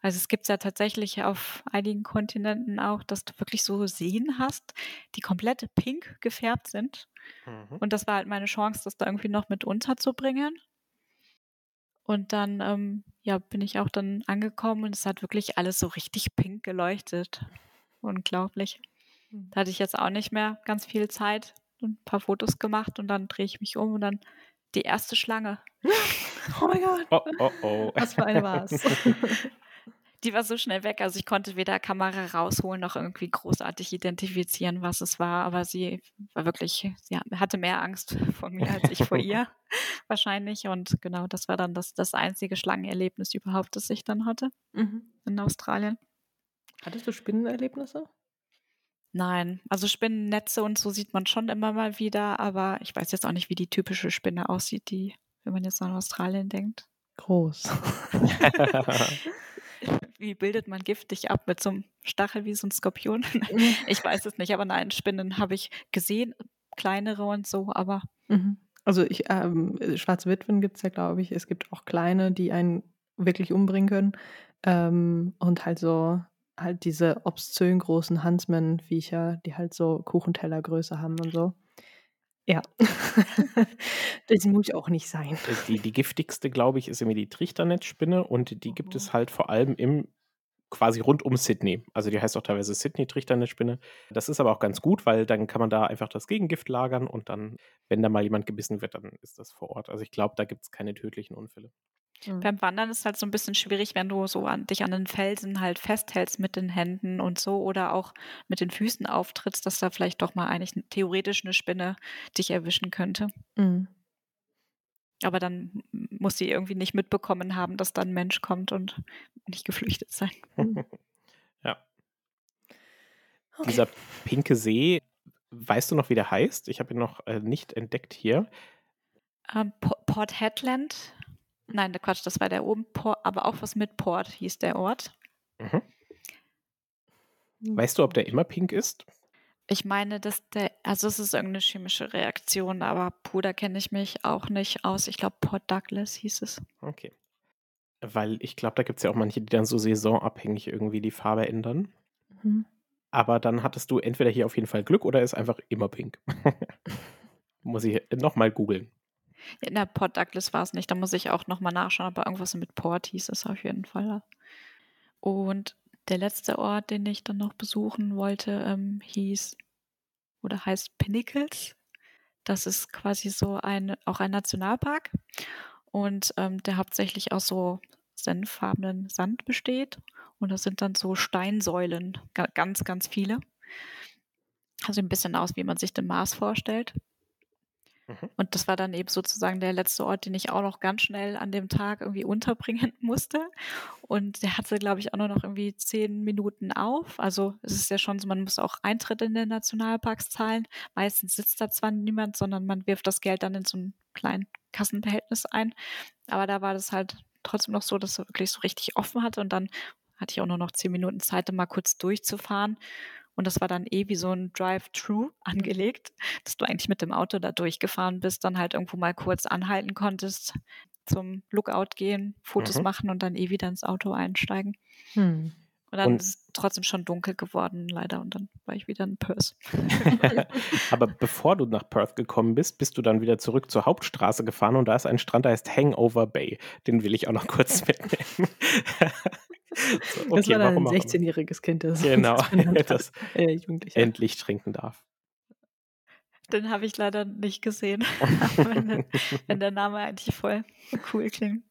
Also es gibt es ja tatsächlich auf einigen Kontinenten auch, dass du wirklich so Seen hast, die komplett pink gefärbt sind. Mhm. Und das war halt meine Chance, das da irgendwie noch mit unterzubringen. Und dann ähm, ja, bin ich auch dann angekommen und es hat wirklich alles so richtig pink geleuchtet. Unglaublich. Mhm. Da hatte ich jetzt auch nicht mehr ganz viel Zeit ein paar Fotos gemacht und dann drehe ich mich um und dann die erste Schlange. *laughs* Oh mein Gott. Oh, oh, oh. Was für eine war es? *laughs* Die war so schnell weg, also ich konnte weder Kamera rausholen noch irgendwie großartig identifizieren, was es war. Aber sie war wirklich, sie hatte mehr Angst vor mir als ich vor ihr *laughs* wahrscheinlich. Und genau, das war dann das, das einzige Schlangenerlebnis überhaupt, das ich dann hatte mhm. in Australien. Hattest du Spinnenerlebnisse? Nein, also Spinnennetze und so sieht man schon immer mal wieder, aber ich weiß jetzt auch nicht, wie die typische Spinne aussieht, die, wenn man jetzt an Australien denkt. Groß. *laughs* wie bildet man giftig ab mit so einem Stachel wie so ein Skorpion? *laughs* ich weiß es nicht, aber nein, Spinnen habe ich gesehen, kleinere und so, aber. Mhm. Also ich, ähm, schwarze Witwen gibt es ja, glaube ich. Es gibt auch kleine, die einen wirklich umbringen können. Ähm, und halt so halt diese obszön großen Huntsman-Viecher, die halt so Kuchentellergröße haben und so. Ja, *laughs* das muss auch nicht sein. Äh, die, die giftigste, glaube ich, ist immer die Trichternetzspinne und die gibt es oh. halt vor allem im quasi rund um Sydney. Also die heißt auch teilweise Sydney-Trichternetzspinne. Das ist aber auch ganz gut, weil dann kann man da einfach das Gegengift lagern und dann, wenn da mal jemand gebissen wird, dann ist das vor Ort. Also ich glaube, da gibt es keine tödlichen Unfälle. Mhm. Beim Wandern ist es halt so ein bisschen schwierig, wenn du so an, dich an den Felsen halt festhältst mit den Händen und so oder auch mit den Füßen auftrittst, dass da vielleicht doch mal eigentlich theoretisch eine Spinne dich erwischen könnte. Mhm. Aber dann muss sie irgendwie nicht mitbekommen haben, dass da ein Mensch kommt und nicht geflüchtet sein. *laughs* ja. Okay. Dieser pinke See, weißt du noch, wie der heißt? Ich habe ihn noch äh, nicht entdeckt hier. Ähm, Port Headland Nein, der Quatsch, das war der oben, Port, aber auch was mit Port hieß der Ort. Mhm. Weißt du, ob der immer pink ist? Ich meine, dass der, also es ist irgendeine chemische Reaktion, aber Puder kenne ich mich auch nicht aus. Ich glaube, Port Douglas hieß es. Okay. Weil ich glaube, da gibt es ja auch manche, die dann so saisonabhängig irgendwie die Farbe ändern. Mhm. Aber dann hattest du entweder hier auf jeden Fall Glück oder ist einfach immer pink. *laughs* muss ich nochmal googeln. In der Port Douglas war es nicht. Da muss ich auch nochmal nachschauen, aber irgendwas mit Port hieß es auf jeden Fall. Und der letzte Ort, den ich dann noch besuchen wollte, ähm, hieß oder heißt Pinnacles. Das ist quasi so ein, auch ein Nationalpark und ähm, der hauptsächlich aus so senffarbenen Sand besteht. Und das sind dann so Steinsäulen, ganz, ganz viele. Also ein bisschen aus, wie man sich den Mars vorstellt. Mhm. Und das war dann eben sozusagen der letzte Ort, den ich auch noch ganz schnell an dem Tag irgendwie unterbringen *laughs* musste. Und der hatte, glaube ich, auch nur noch irgendwie zehn Minuten auf. Also es ist ja schon so, man muss auch Eintritt in den Nationalparks zahlen. Meistens sitzt da zwar niemand, sondern man wirft das Geld dann in so ein kleines Kassenbehältnis ein. Aber da war das halt trotzdem noch so, dass er wirklich so richtig offen hatte. Und dann hatte ich auch nur noch zehn Minuten Zeit, mal kurz durchzufahren. Und das war dann eh wie so ein Drive-Thru *laughs* angelegt, dass du eigentlich mit dem Auto da durchgefahren bist, dann halt irgendwo mal kurz anhalten konntest, zum Lookout gehen, Fotos mhm. machen und dann eh wieder ins Auto einsteigen. Hm. Und dann und ist es trotzdem schon dunkel geworden, leider. Und dann war ich wieder in Perth. *laughs* Aber bevor du nach Perth gekommen bist, bist du dann wieder zurück zur Hauptstraße gefahren und da ist ein Strand, der heißt Hangover Bay. Den will ich auch noch kurz *laughs* mitnehmen. *laughs* okay, das war dann ein 16-jähriges Kind, das, *laughs* genau, das äh, *laughs* endlich trinken darf. Den habe ich leider nicht gesehen, wenn, wenn der Name eigentlich voll cool klingt.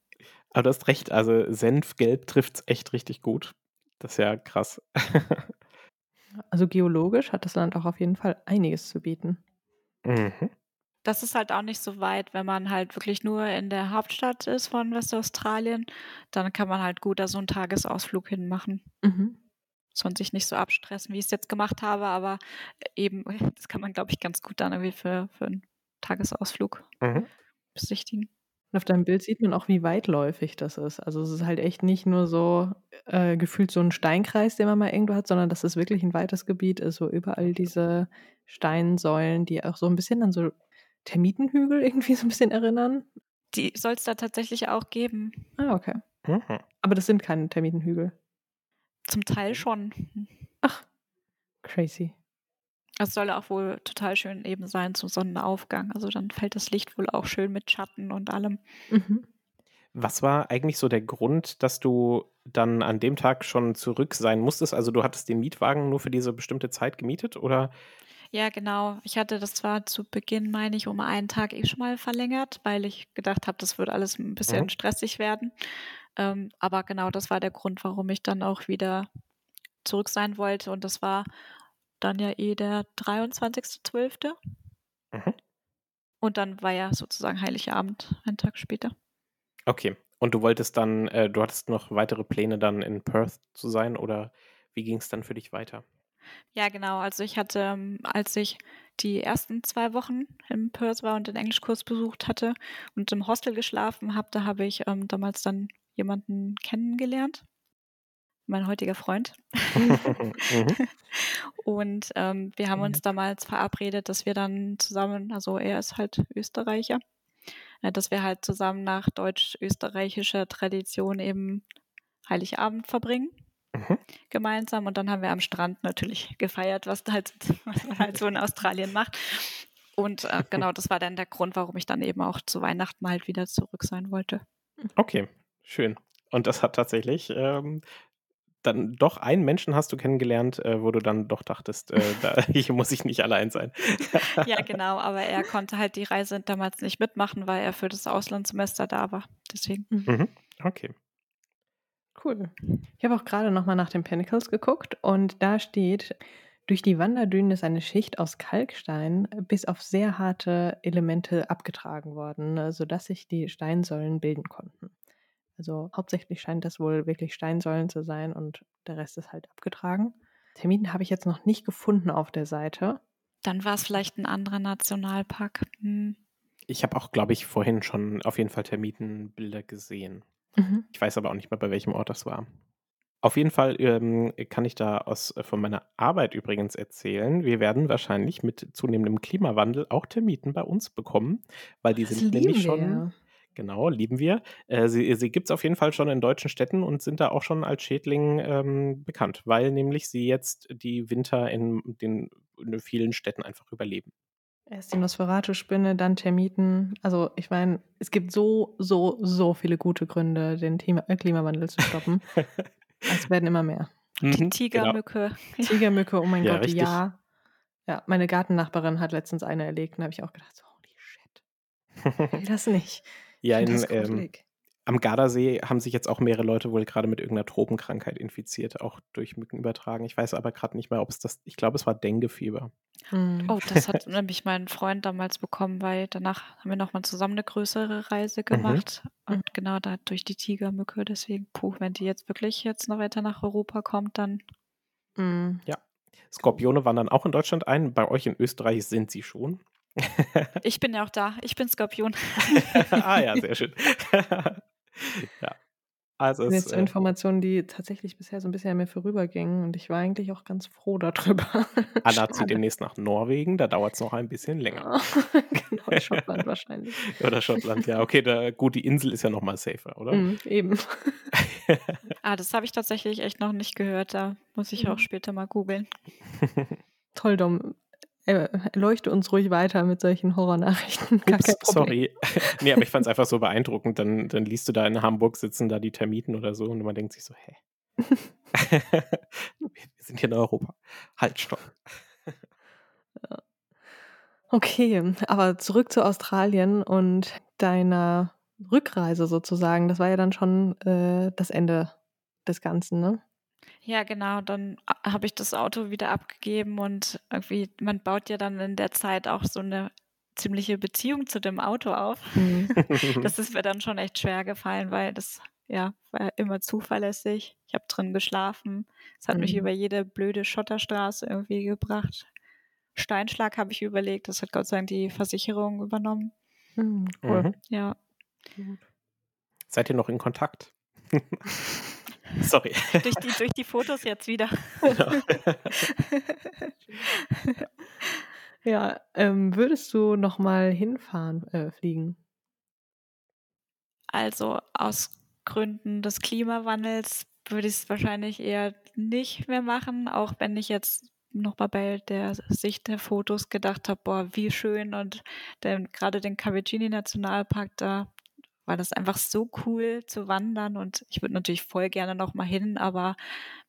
Aber du hast recht, also Senfgelb trifft es echt richtig gut. Das ist ja krass. also geologisch hat das Land auch auf jeden Fall einiges zu bieten. Mhm. Das ist halt auch nicht so weit, wenn man halt wirklich nur in der Hauptstadt ist von Westaustralien, dann kann man halt gut da so einen Tagesausflug hinmachen. Mhm. Soll sich nicht so abstressen, wie ich es jetzt gemacht habe, aber eben, das kann man, glaube ich, ganz gut dann irgendwie für, für einen Tagesausflug mhm. besichtigen. Und auf deinem Bild sieht man auch, wie weitläufig das ist. Also es ist halt echt nicht nur so äh, gefühlt so ein Steinkreis, den man mal irgendwo hat, sondern dass es wirklich ein weites Gebiet ist, wo überall diese Steinsäulen, die auch so ein bisschen an so Termitenhügel irgendwie so ein bisschen erinnern. Die soll es da tatsächlich auch geben. Ah, okay. Mhm. Aber das sind keine Termitenhügel. Zum Teil schon. Ach, crazy. Es soll auch wohl total schön eben sein zum Sonnenaufgang. Also dann fällt das Licht wohl auch schön mit Schatten und allem. Mhm. Was war eigentlich so der Grund, dass du dann an dem Tag schon zurück sein musstest? Also du hattest den Mietwagen nur für diese bestimmte Zeit gemietet oder? Ja, genau. Ich hatte das zwar zu Beginn, meine ich, um einen Tag eh schon mal verlängert, weil ich gedacht habe, das wird alles ein bisschen mhm. stressig werden. Ähm, aber genau das war der Grund, warum ich dann auch wieder zurück sein wollte. Und das war dann ja eh der 23.12. Mhm. Und dann war ja sozusagen Heiligabend, einen Tag später. Okay. Und du wolltest dann, äh, du hattest noch weitere Pläne dann in Perth zu sein oder wie ging es dann für dich weiter? Ja, genau. Also ich hatte, ähm, als ich die ersten zwei Wochen in Perth war und den Englischkurs besucht hatte und im Hostel geschlafen habe, da habe ich ähm, damals dann jemanden kennengelernt, mein heutiger Freund. *laughs* Mhm. und ähm, wir haben uns damals verabredet, dass wir dann zusammen, also er ist halt Österreicher, äh, dass wir halt zusammen nach deutsch-österreichischer Tradition eben Heiligabend verbringen. Mhm. Gemeinsam und dann haben wir am Strand natürlich gefeiert, was, halt, *laughs* was man halt so in Australien macht. Und äh, *laughs* genau, das war dann der Grund, warum ich dann eben auch zu Weihnachten halt wieder zurück sein wollte. Okay, schön. Und das hat tatsächlich ähm, dann doch einen Menschen hast du kennengelernt, äh, wo du dann doch dachtest, äh, da, *laughs* hier muss ich nicht allein sein. ja, genau, aber er konnte halt die Reise damals nicht mitmachen, weil er für das Auslandssemester da war. Deswegen. Mhm. mhm. Okay. Cool. Ich habe auch gerade nochmal nach den Pinnacles geguckt und da steht, durch die Wanderdünen ist eine Schicht aus Kalkstein bis auf sehr harte Elemente abgetragen worden, sodass sich die Steinsäulen bilden konnten. Also hauptsächlich scheint das wohl wirklich Steinsäulen zu sein und der Rest ist halt abgetragen. Termiten habe ich jetzt noch nicht gefunden auf der Seite. Dann war es vielleicht ein anderer Nationalpark. Hm. Ich habe auch, glaube ich, vorhin schon auf jeden Fall Termitenbilder gesehen. Mhm. Ich weiß aber auch nicht mehr, bei welchem Ort das war. Auf jeden Fall ähm, kann ich da aus, äh, von meiner Arbeit übrigens erzählen. Wir werden wahrscheinlich mit zunehmendem Klimawandel auch Termiten bei uns bekommen, weil die Das sind nämlich schon, genau, lieben wir. Äh, sie sie gibt es auf jeden Fall schon in deutschen Städten und sind da auch schon als Schädling ähm, bekannt, weil nämlich sie jetzt die Winter in den in vielen Städten einfach überleben. Erst die Nosferatu-Spinne, dann Termiten. Also ich meine, es gibt so, so, so viele gute Gründe, den Thema äh, Klimawandel zu stoppen. *laughs* es werden immer mehr. Die Mhm, genau. Tigermücke. Tigermücke, oh mein Ja, Gott, richtig. ja. Ja, meine Gartennachbarin hat letztens eine erlegt und da habe ich auch gedacht, so, holy shit, ich will das nicht. *laughs* Ja, in, das ähm. Am Gardasee haben sich jetzt auch mehrere Leute wohl gerade mit irgendeiner Tropenkrankheit infiziert, auch durch Mücken übertragen. Ich weiß aber gerade nicht mehr, ob es das, ich glaube, es war Denguefieber. Hm. Oh, das hat *laughs* nämlich mein Freund damals bekommen, weil danach haben wir nochmal zusammen eine größere Reise gemacht. Mhm. Und genau da durch die Tigermücke. Deswegen, puh, wenn die jetzt wirklich jetzt noch weiter nach Europa kommt, dann Hm. Skorpione wandern auch in Deutschland ein. Bei euch in Österreich sind sie schon. Ich bin ja auch da. Ich bin Skorpion. *laughs* ah ja, sehr schön. *laughs* *laughs* ja. Also Das sind jetzt so äh, Informationen, die tatsächlich bisher so ein bisschen an mir vorübergingen und ich war eigentlich auch ganz froh darüber. *laughs* Anna zieht demnächst nach Norwegen, da dauert es noch ein bisschen länger. Ja, *laughs* genau, Schottland wahrscheinlich. Oder Schottland, ja. Okay, da, gut, die Insel ist ja noch mal safer, oder? Mhm, eben. Ah, das habe ich tatsächlich echt noch nicht gehört. Da muss ich auch Mhm. später mal googeln. Toll, Dom. Äh, Leuchte uns ruhig weiter mit solchen Horrornachrichten. *laughs* Gar Ups, sorry. *laughs* nee, aber ich fand es einfach so beeindruckend. Dann, dann liest du da in Hamburg sitzen da die Termiten oder so und man denkt sich so, hä? *laughs* wir sind hier in Europa. Halt, stopp. Okay, aber zurück zu Australien und deiner Rückreise sozusagen. Das war ja dann schon äh, das Ende des Ganzen, ne? Ja, genau. Dann habe ich das Auto wieder abgegeben und irgendwie, man baut ja dann in der Zeit auch so eine ziemliche Beziehung zu dem Auto auf. Mhm. *laughs* *laughs* Das ist mir dann schon echt schwer gefallen, weil das ja war immer zuverlässig. Ich habe drin geschlafen. Es hat mich Mhm. über jede blöde Schotterstraße irgendwie gebracht. Steinschlag habe ich überlegt. Das hat Gott sei Dank die Versicherung übernommen. Mhm, cool. Mhm. Ja. Seid ihr noch in Kontakt? *laughs* Sorry. *laughs* durch, die, durch die Fotos jetzt wieder. *laughs* Ja, ähm, würdest du noch mal hinfahren, äh, fliegen? Also aus Gründen des Klimawandels würde ich es wahrscheinlich eher nicht mehr machen, auch wenn ich jetzt noch mal bei der Sicht der Fotos gedacht habe, boah, wie schön und gerade den Cabagini Nationalpark da war das einfach so cool zu wandern und ich würde natürlich voll gerne noch mal hin, aber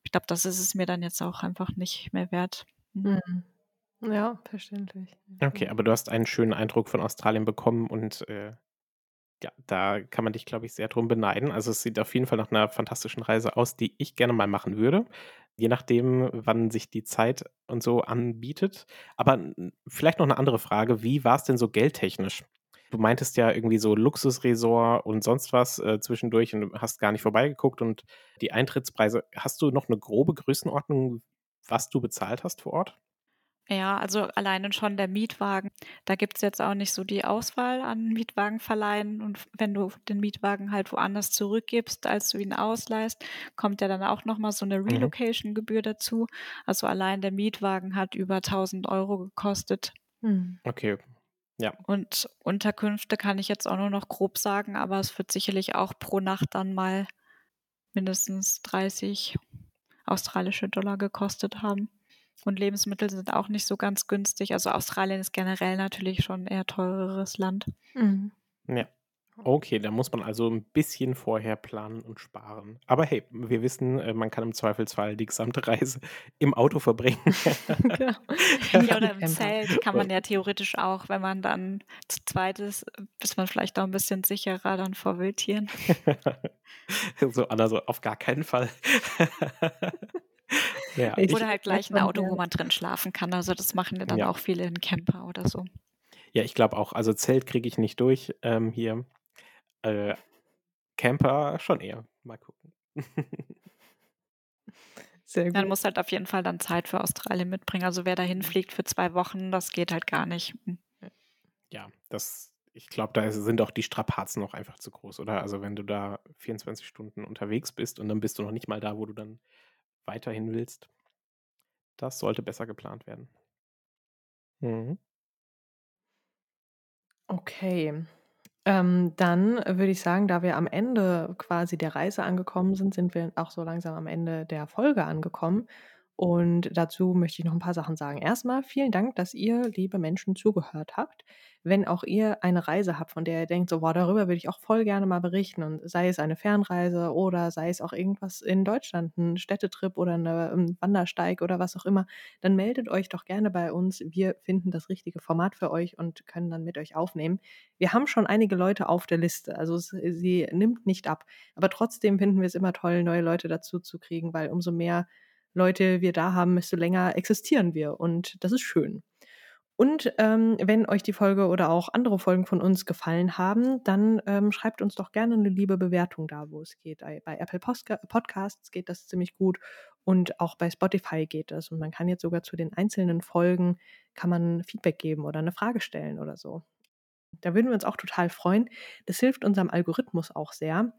ich glaube, das ist es mir dann jetzt auch einfach nicht mehr wert. Mhm. Mhm. Ja, verständlich. Okay, aber du hast einen schönen Eindruck von Australien bekommen und äh, ja, da kann man dich, glaube ich, sehr drum beneiden. Also es sieht auf jeden Fall nach einer fantastischen Reise aus, die ich gerne mal machen würde. Je nachdem, wann sich die Zeit und so anbietet. Aber vielleicht noch eine andere Frage. Wie war es denn so geldtechnisch? Du meintest ja irgendwie so Luxusresort und sonst was äh, zwischendurch und du hast gar nicht vorbeigeguckt und die Eintrittspreise. Hast du noch eine grobe Größenordnung, was du bezahlt hast vor Ort? Ja, also alleine schon der Mietwagen. Da gibt es jetzt auch nicht so die Auswahl an Mietwagenverleihen. Und wenn du den Mietwagen halt woanders zurückgibst, als du ihn ausleihst, kommt ja dann auch nochmal so eine Mhm. Relocation-Gebühr dazu. Also allein der Mietwagen hat über 1000 Euro gekostet. Mhm. Okay, ja. Und Unterkünfte kann ich jetzt auch nur noch grob sagen, aber es wird sicherlich auch pro Nacht dann mal mindestens 30 australische Dollar gekostet haben. Und Lebensmittel sind auch nicht so ganz günstig. Also Australien ist generell natürlich schon ein eher teureres Land. Mhm. Ja. Okay, da muss man also ein bisschen vorher planen und sparen. Aber hey, wir wissen, äh, man kann im Zweifelsfall die gesamte *laughs* Reise im Auto verbringen. *laughs* genau. *laughs* Ja, oder im. Zelt kann man ja theoretisch auch, wenn man dann zu zweit ist, ist man vielleicht auch ein bisschen sicherer dann vor Wildtieren. so, Anna, so auf gar keinen Fall. ja, Oder halt gleich ein Auto, wo man drin schlafen kann. Also das machen ja dann Ja. auch viele in Camper oder so. ja, ich glaube auch. Also Zelt kriege ich nicht durch ähm, hier. Äh, Camper schon eher. Mal gucken. Sehr gut. Man muss halt auf jeden Fall dann Zeit für Australien mitbringen. Also wer dahin fliegt für zwei Wochen, das geht halt gar nicht. ja, das ich glaube, da sind auch die Strapazen noch einfach zu groß, oder? Also wenn du da 24 Stunden unterwegs bist und dann bist du noch nicht mal da, wo du dann weiterhin willst. Das sollte besser geplant werden. Mhm. Okay. Ähm, dann würde ich sagen, da wir am Ende quasi der Reise angekommen sind, sind wir auch so langsam am Ende der Folge angekommen. Und dazu möchte ich noch ein paar Sachen sagen. Erstmal vielen Dank, dass ihr, liebe Menschen, zugehört habt. Wenn auch ihr eine Reise habt, von der ihr denkt, so, boah, darüber würde ich auch voll gerne mal berichten, und sei es eine Fernreise oder sei es auch irgendwas in Deutschland, ein Städtetrip oder eine, ein Wandersteig oder was auch immer, dann meldet euch doch gerne bei uns. Wir finden das richtige Format für euch und können dann mit euch aufnehmen. Wir haben schon einige Leute auf der Liste, also sie nimmt nicht ab. Aber trotzdem finden wir es immer toll, neue Leute dazu zu kriegen, weil umso mehr Leute wir da haben, desto länger existieren wir. Und das ist schön. Und ähm, wenn euch die Folge oder auch andere Folgen von uns gefallen haben, dann ähm, schreibt uns doch gerne eine liebe Bewertung da, wo es geht. Bei Apple Podcasts geht das ziemlich gut und auch bei Spotify geht das. Und man kann jetzt sogar zu den einzelnen Folgen kann man Feedback geben oder eine Frage stellen oder so. Da würden wir uns auch total freuen. Das hilft unserem Algorithmus auch sehr.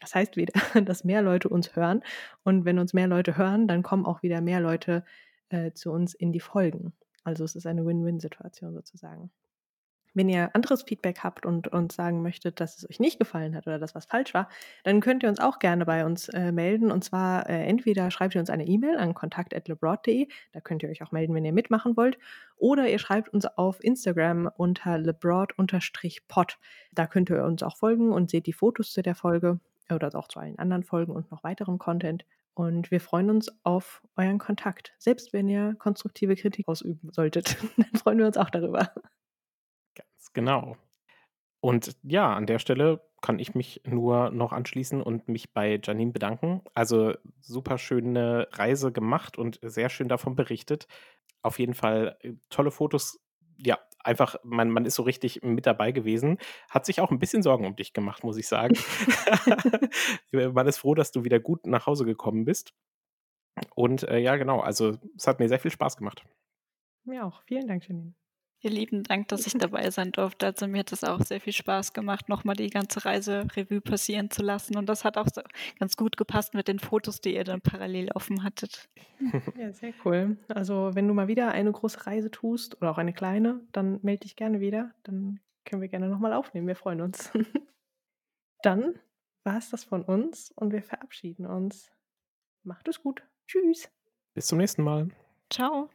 Das heißt wieder, *laughs* dass mehr Leute uns hören. Und wenn uns mehr Leute hören, dann kommen auch wieder mehr Leute äh, zu uns in die Folgen. Also es ist eine Win-Win-Situation sozusagen. Wenn ihr anderes Feedback habt und uns sagen möchtet, dass es euch nicht gefallen hat oder dass was falsch war, dann könnt ihr uns auch gerne bei uns äh, melden. Und zwar äh, entweder schreibt ihr uns eine E-Mail an kontakt.lebroad.de, da könnt ihr euch auch melden, wenn ihr mitmachen wollt, oder ihr schreibt uns auf Instagram unter lebroad-pod. Da könnt ihr uns auch folgen und seht die Fotos zu der Folge oder auch zu allen anderen Folgen und noch weiterem Content. Und wir freuen uns auf euren Kontakt. Selbst wenn ihr konstruktive Kritik ausüben solltet, *laughs* dann freuen wir uns auch darüber. Ganz genau. Und ja, an der Stelle kann ich mich nur noch anschließen und mich bei Janine bedanken. Also super schöne Reise gemacht und sehr schön davon berichtet. Auf jeden Fall äh, tolle Fotos ja, einfach, man, man ist so richtig mit dabei gewesen. Hat sich auch ein bisschen Sorgen um dich gemacht, muss ich sagen. *laughs* *laughs* man ist froh, dass du wieder gut nach Hause gekommen bist. Und äh, ja, genau, also es hat mir sehr viel Spaß gemacht. Mir auch. Vielen Dank, Janine. Ihr lieben Dank, dass ich dabei sein durfte. Also mir hat es auch sehr viel Spaß gemacht, nochmal die ganze Reise Revue passieren zu lassen. Und das hat auch so ganz gut gepasst mit den Fotos, die ihr dann parallel offen hattet. Ja, sehr cool. Also wenn du mal wieder eine große Reise tust oder auch eine kleine, dann melde dich gerne wieder. Dann können wir gerne nochmal aufnehmen. Wir freuen uns. *laughs* Dann war es das von uns und wir verabschieden uns. Macht es gut. Tschüss. Bis zum nächsten Mal. Ciao.